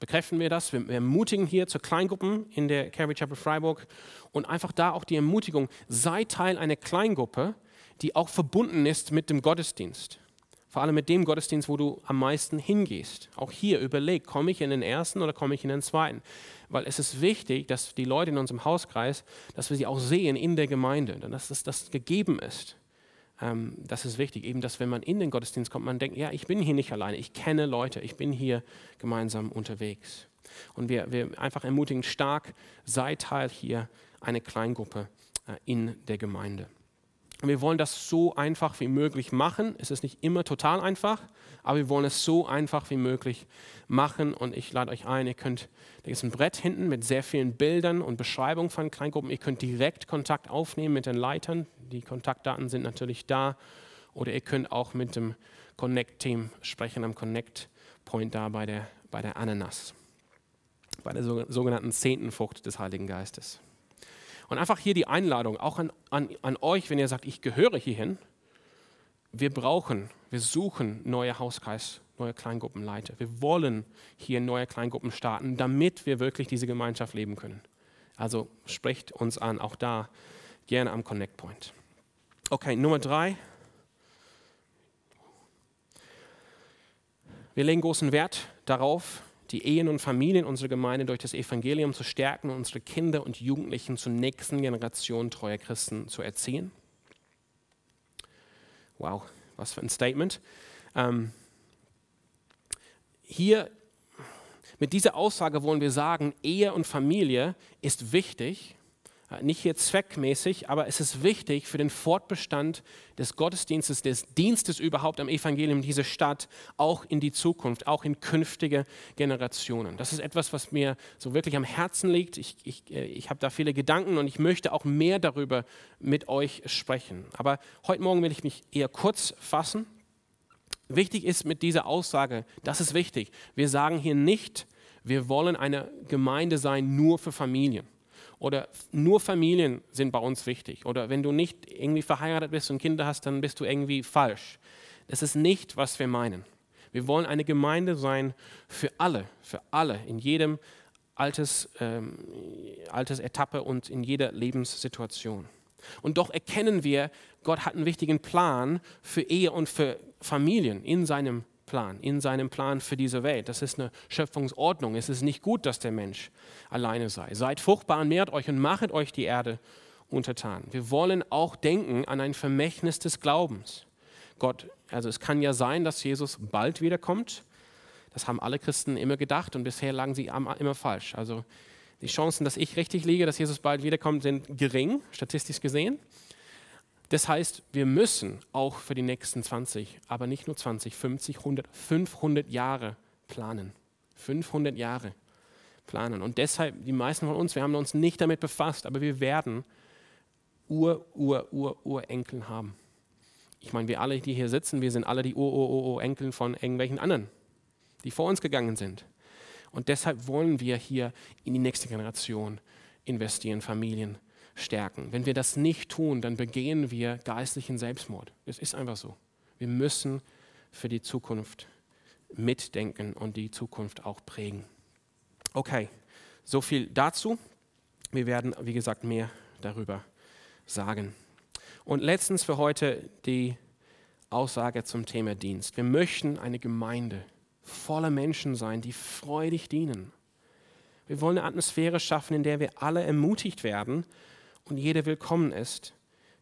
bekräftigen wir das. Wir, ermutigen hier zu Kleingruppen in der Calvary Chapel Freiburg und einfach da auch die Ermutigung, sei Teil einer Kleingruppe, die auch verbunden ist mit dem Gottesdienst. Vor allem mit dem Gottesdienst, wo du am meisten hingehst. Auch hier überleg, komme ich in den ersten oder komme ich in den zweiten? Weil es ist wichtig, dass die Leute in unserem Hauskreis, dass wir sie auch sehen in der Gemeinde, dass das, das gegeben ist ähm, das ist wichtig, eben, dass wenn man in den Gottesdienst kommt, man denkt, ja, ich bin hier nicht alleine, ich kenne Leute, ich bin hier gemeinsam unterwegs. Und wir, wir einfach ermutigen stark, sei Teil hier einer Kleingruppe äh, in der Gemeinde. Wir wollen das so einfach wie möglich machen. Es ist nicht immer total einfach, aber wir wollen es so einfach wie möglich machen. Und ich lade euch ein, ihr könnt, da ist ein Brett hinten mit sehr vielen Bildern und Beschreibungen von Kleingruppen. Ihr könnt direkt Kontakt aufnehmen mit den Leitern. Die Kontaktdaten sind natürlich da. Oder ihr könnt auch mit dem Connect-Team sprechen, am Connect-Point da bei der, bei der Ananas, bei der sogenannten zehnten Frucht des Heiligen Geistes. Und einfach hier die Einladung, auch an, an, an euch, wenn ihr sagt, ich gehöre hierhin. Wir brauchen, wir suchen neue Hauskreis, neue Kleingruppenleiter. Wir wollen hier neue Kleingruppen starten, damit wir wirklich diese Gemeinschaft leben können. Also sprecht uns an, auch da gerne am Connect Point. Okay, Nummer drei. Wir legen großen Wert darauf, die Ehen und Familien unserer Gemeinde durch das Evangelium zu stärken und unsere Kinder und Jugendlichen zur nächsten Generation treuer Christen zu erziehen. Wow, was für ein Statement. Ähm, hier mit dieser Aussage wollen wir sagen, Ehe und Familie ist wichtig, nicht hier zweckmäßig, aber es ist wichtig für den Fortbestand des Gottesdienstes, des Dienstes überhaupt am Evangelium dieser Stadt, auch in die Zukunft, auch in künftige Generationen. Das ist etwas, was mir so wirklich am Herzen liegt. Ich, ich, äh, ich habe da viele Gedanken und ich möchte auch mehr darüber mit euch sprechen. Aber heute Morgen will ich mich eher kurz fassen. Wichtig ist mit dieser Aussage, das ist wichtig, wir sagen hier nicht, wir wollen eine Gemeinde sein nur für Familien oder nur Familien sind bei uns wichtig. Oder wenn du nicht irgendwie verheiratet bist und Kinder hast, dann bist du irgendwie falsch. Das ist nicht, was wir meinen. Wir wollen eine Gemeinde sein für alle, für alle, in jedem Alters, ähm, Altersetappe und in jeder Lebenssituation. Und doch erkennen wir, Gott hat einen wichtigen Plan für Ehe und für Familien in seinem Plan, in seinem Plan für diese Welt. Das ist eine Schöpfungsordnung. Es ist nicht gut, dass der Mensch alleine sei. Seid fruchtbar und mehrt euch und machet euch die Erde untertan. Wir wollen auch denken an ein Vermächtnis des Glaubens. Gott, also es kann ja sein, dass Jesus bald wiederkommt. Das haben alle Christen immer gedacht und bisher lagen sie immer falsch. Also die Chancen, dass ich richtig liege, dass Jesus bald wiederkommt, sind gering, statistisch gesehen. Das heißt, wir müssen auch für die nächsten 20, aber nicht nur 20, 50, 100, 500 Jahre planen. 500 Jahre planen. Und deshalb, die meisten von uns, wir haben uns nicht damit befasst, aber wir werden Ur, Ur, Ur, Urenkel haben. Ich meine, wir alle, die hier sitzen, wir sind alle die Ur, Ur, Ur, Urenkel von irgendwelchen anderen, die vor uns gegangen sind. Und deshalb wollen wir hier in die nächste Generation investieren, Familien stärken. Wenn wir das nicht tun, dann begehen wir geistlichen Selbstmord. Es ist einfach so. Wir müssen für die Zukunft mitdenken und die Zukunft auch prägen. Okay, so viel dazu. Wir werden, wie gesagt, mehr darüber sagen. Und letztens für heute die Aussage zum Thema Dienst. Wir möchten eine Gemeinde voller Menschen sein, die freudig dienen. Wir wollen eine Atmosphäre schaffen, in der wir alle ermutigt werden und jeder willkommen ist,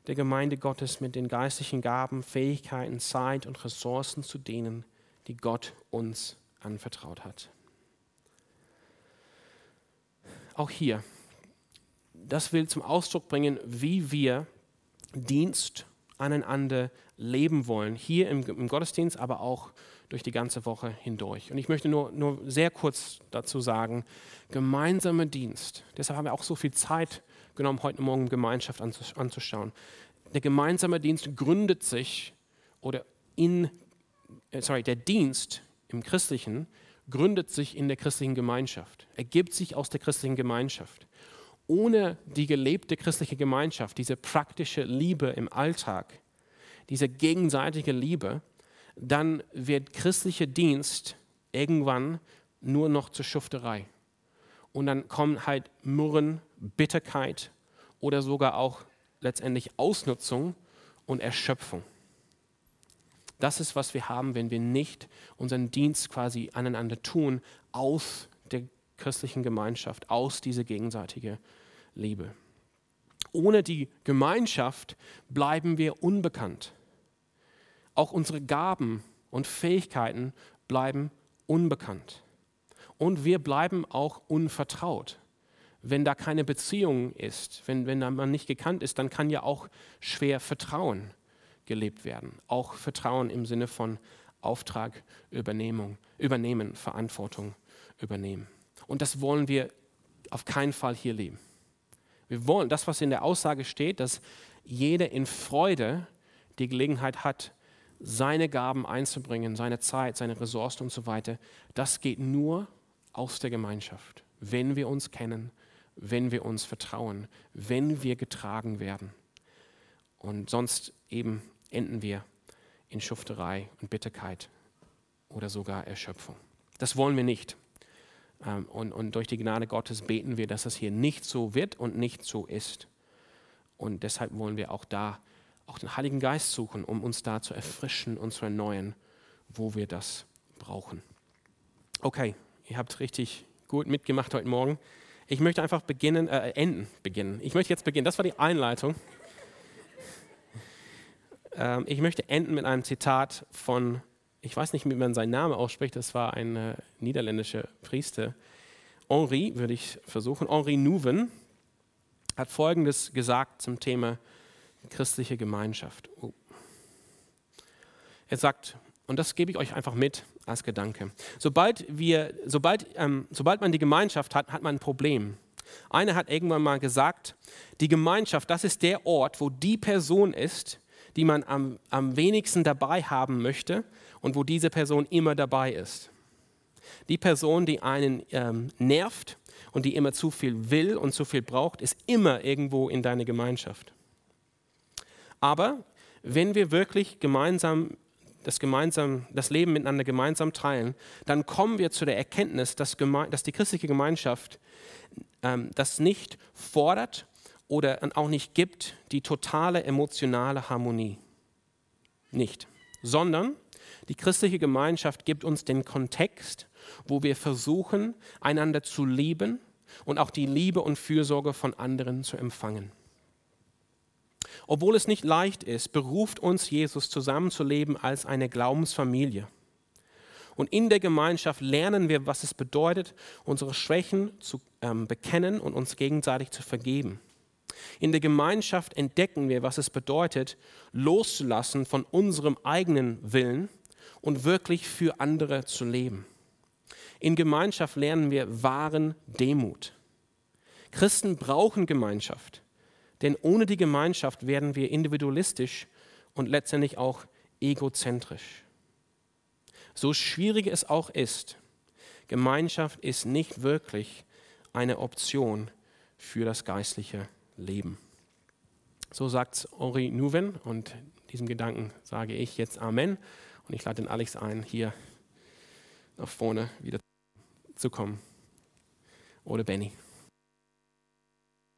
der Gemeinde Gottes mit den geistlichen Gaben, Fähigkeiten, Zeit und Ressourcen zu dienen, die Gott uns anvertraut hat. Auch hier, das will zum Ausdruck bringen, wie wir Dienst aneinander leben wollen, hier im, im Gottesdienst, aber auch durch die ganze Woche hindurch. Und ich möchte nur, nur sehr kurz dazu sagen, gemeinsamer Dienst, deshalb haben wir auch so viel Zeit genommen, heute Morgen Gemeinschaft anzuschauen. Der gemeinsame Dienst gründet sich oder in, äh, sorry, der Dienst im Christlichen gründet sich in der christlichen Gemeinschaft, ergibt sich aus der christlichen Gemeinschaft. Ohne die gelebte christliche Gemeinschaft, diese praktische Liebe im Alltag, diese gegenseitige Liebe, dann wird christlicher Dienst irgendwann nur noch zur Schufterei. Und dann kommen halt Murren, Bitterkeit oder sogar auch letztendlich Ausnutzung und Erschöpfung. Das ist, was wir haben, wenn wir nicht unseren Dienst quasi aneinander tun aus der christlichen Gemeinschaft, aus dieser gegenseitigen Liebe. Ohne die Gemeinschaft bleiben wir unbekannt. Auch unsere Gaben und Fähigkeiten bleiben unbekannt. Und wir bleiben auch unvertraut wenn da keine Beziehung ist, wenn, wenn man nicht gekannt ist, dann kann ja auch schwer Vertrauen gelebt werden. Auch Vertrauen im Sinne von Auftrag übernehmen, übernehmen, Verantwortung übernehmen. Und das wollen wir auf keinen Fall hier leben. Wir wollen das, was in der Aussage steht, dass jeder in Freude die Gelegenheit hat, seine Gaben einzubringen, seine Zeit, seine Ressourcen und so weiter. Das geht nur aus der Gemeinschaft, wenn wir uns kennen, wenn wir uns vertrauen, wenn wir getragen werden. Und sonst eben enden wir in Schufterei und Bitterkeit oder sogar Erschöpfung. Das wollen wir nicht. Ähm, und, und durch die Gnade Gottes beten wir, dass es hier nicht so wird und nicht so ist. Und deshalb wollen wir auch da auch den Heiligen Geist suchen, um uns da zu erfrischen und zu erneuern, wo wir das brauchen. Okay, ihr habt richtig gut mitgemacht heute Morgen. Ich möchte einfach beginnen, äh, enden, beginnen. Ich möchte jetzt beginnen. Das war die Einleitung. Ähm, ich möchte enden mit einem Zitat von, ich weiß nicht, wie man seinen Namen ausspricht, das war ein äh, niederländischer Priester. Henri, würde ich versuchen, Henri Nouwen. hat Folgendes gesagt zum Thema christliche Gemeinschaft. Oh. Er sagt, und das gebe ich euch einfach mit als Gedanke. Sobald, wir, sobald, ähm, sobald man die Gemeinschaft hat, hat man ein Problem. Einer hat irgendwann mal gesagt, die Gemeinschaft, das ist der Ort, wo die Person ist, die man am, am wenigsten dabei haben möchte und wo diese Person immer dabei ist. Die Person, die einen ähm, nervt und die immer zu viel will und zu viel braucht, ist immer irgendwo in deiner Gemeinschaft. Aber wenn wir wirklich gemeinsam das, gemeinsam, das Leben miteinander gemeinsam teilen, dann kommen wir zu der Erkenntnis, dass, dass die christliche Gemeinschaft ähm, das nicht fordert oder auch nicht gibt, die totale emotionale Harmonie. Nicht. Sondern die christliche Gemeinschaft gibt uns den Kontext, wo wir versuchen, einander zu lieben und auch die Liebe und Fürsorge von anderen zu empfangen. Obwohl es nicht leicht ist, beruft uns Jesus zusammenzuleben als eine Glaubensfamilie. Und in der Gemeinschaft lernen wir, was es bedeutet, unsere Schwächen zu ähm, bekennen und uns gegenseitig zu vergeben. In der Gemeinschaft entdecken wir, was es bedeutet, loszulassen von unserem eigenen Willen und wirklich für andere zu leben. In Gemeinschaft lernen wir wahren Demut. Christen brauchen Gemeinschaft. Denn ohne die Gemeinschaft werden wir individualistisch und letztendlich auch egozentrisch. So schwierig es auch ist, Gemeinschaft ist nicht wirklich eine Option für das geistliche Leben. So sagt Henri Nouwen und diesem Gedanken sage ich jetzt Amen und ich lade den Alex ein, hier nach vorne wieder zu kommen. Oder Benny.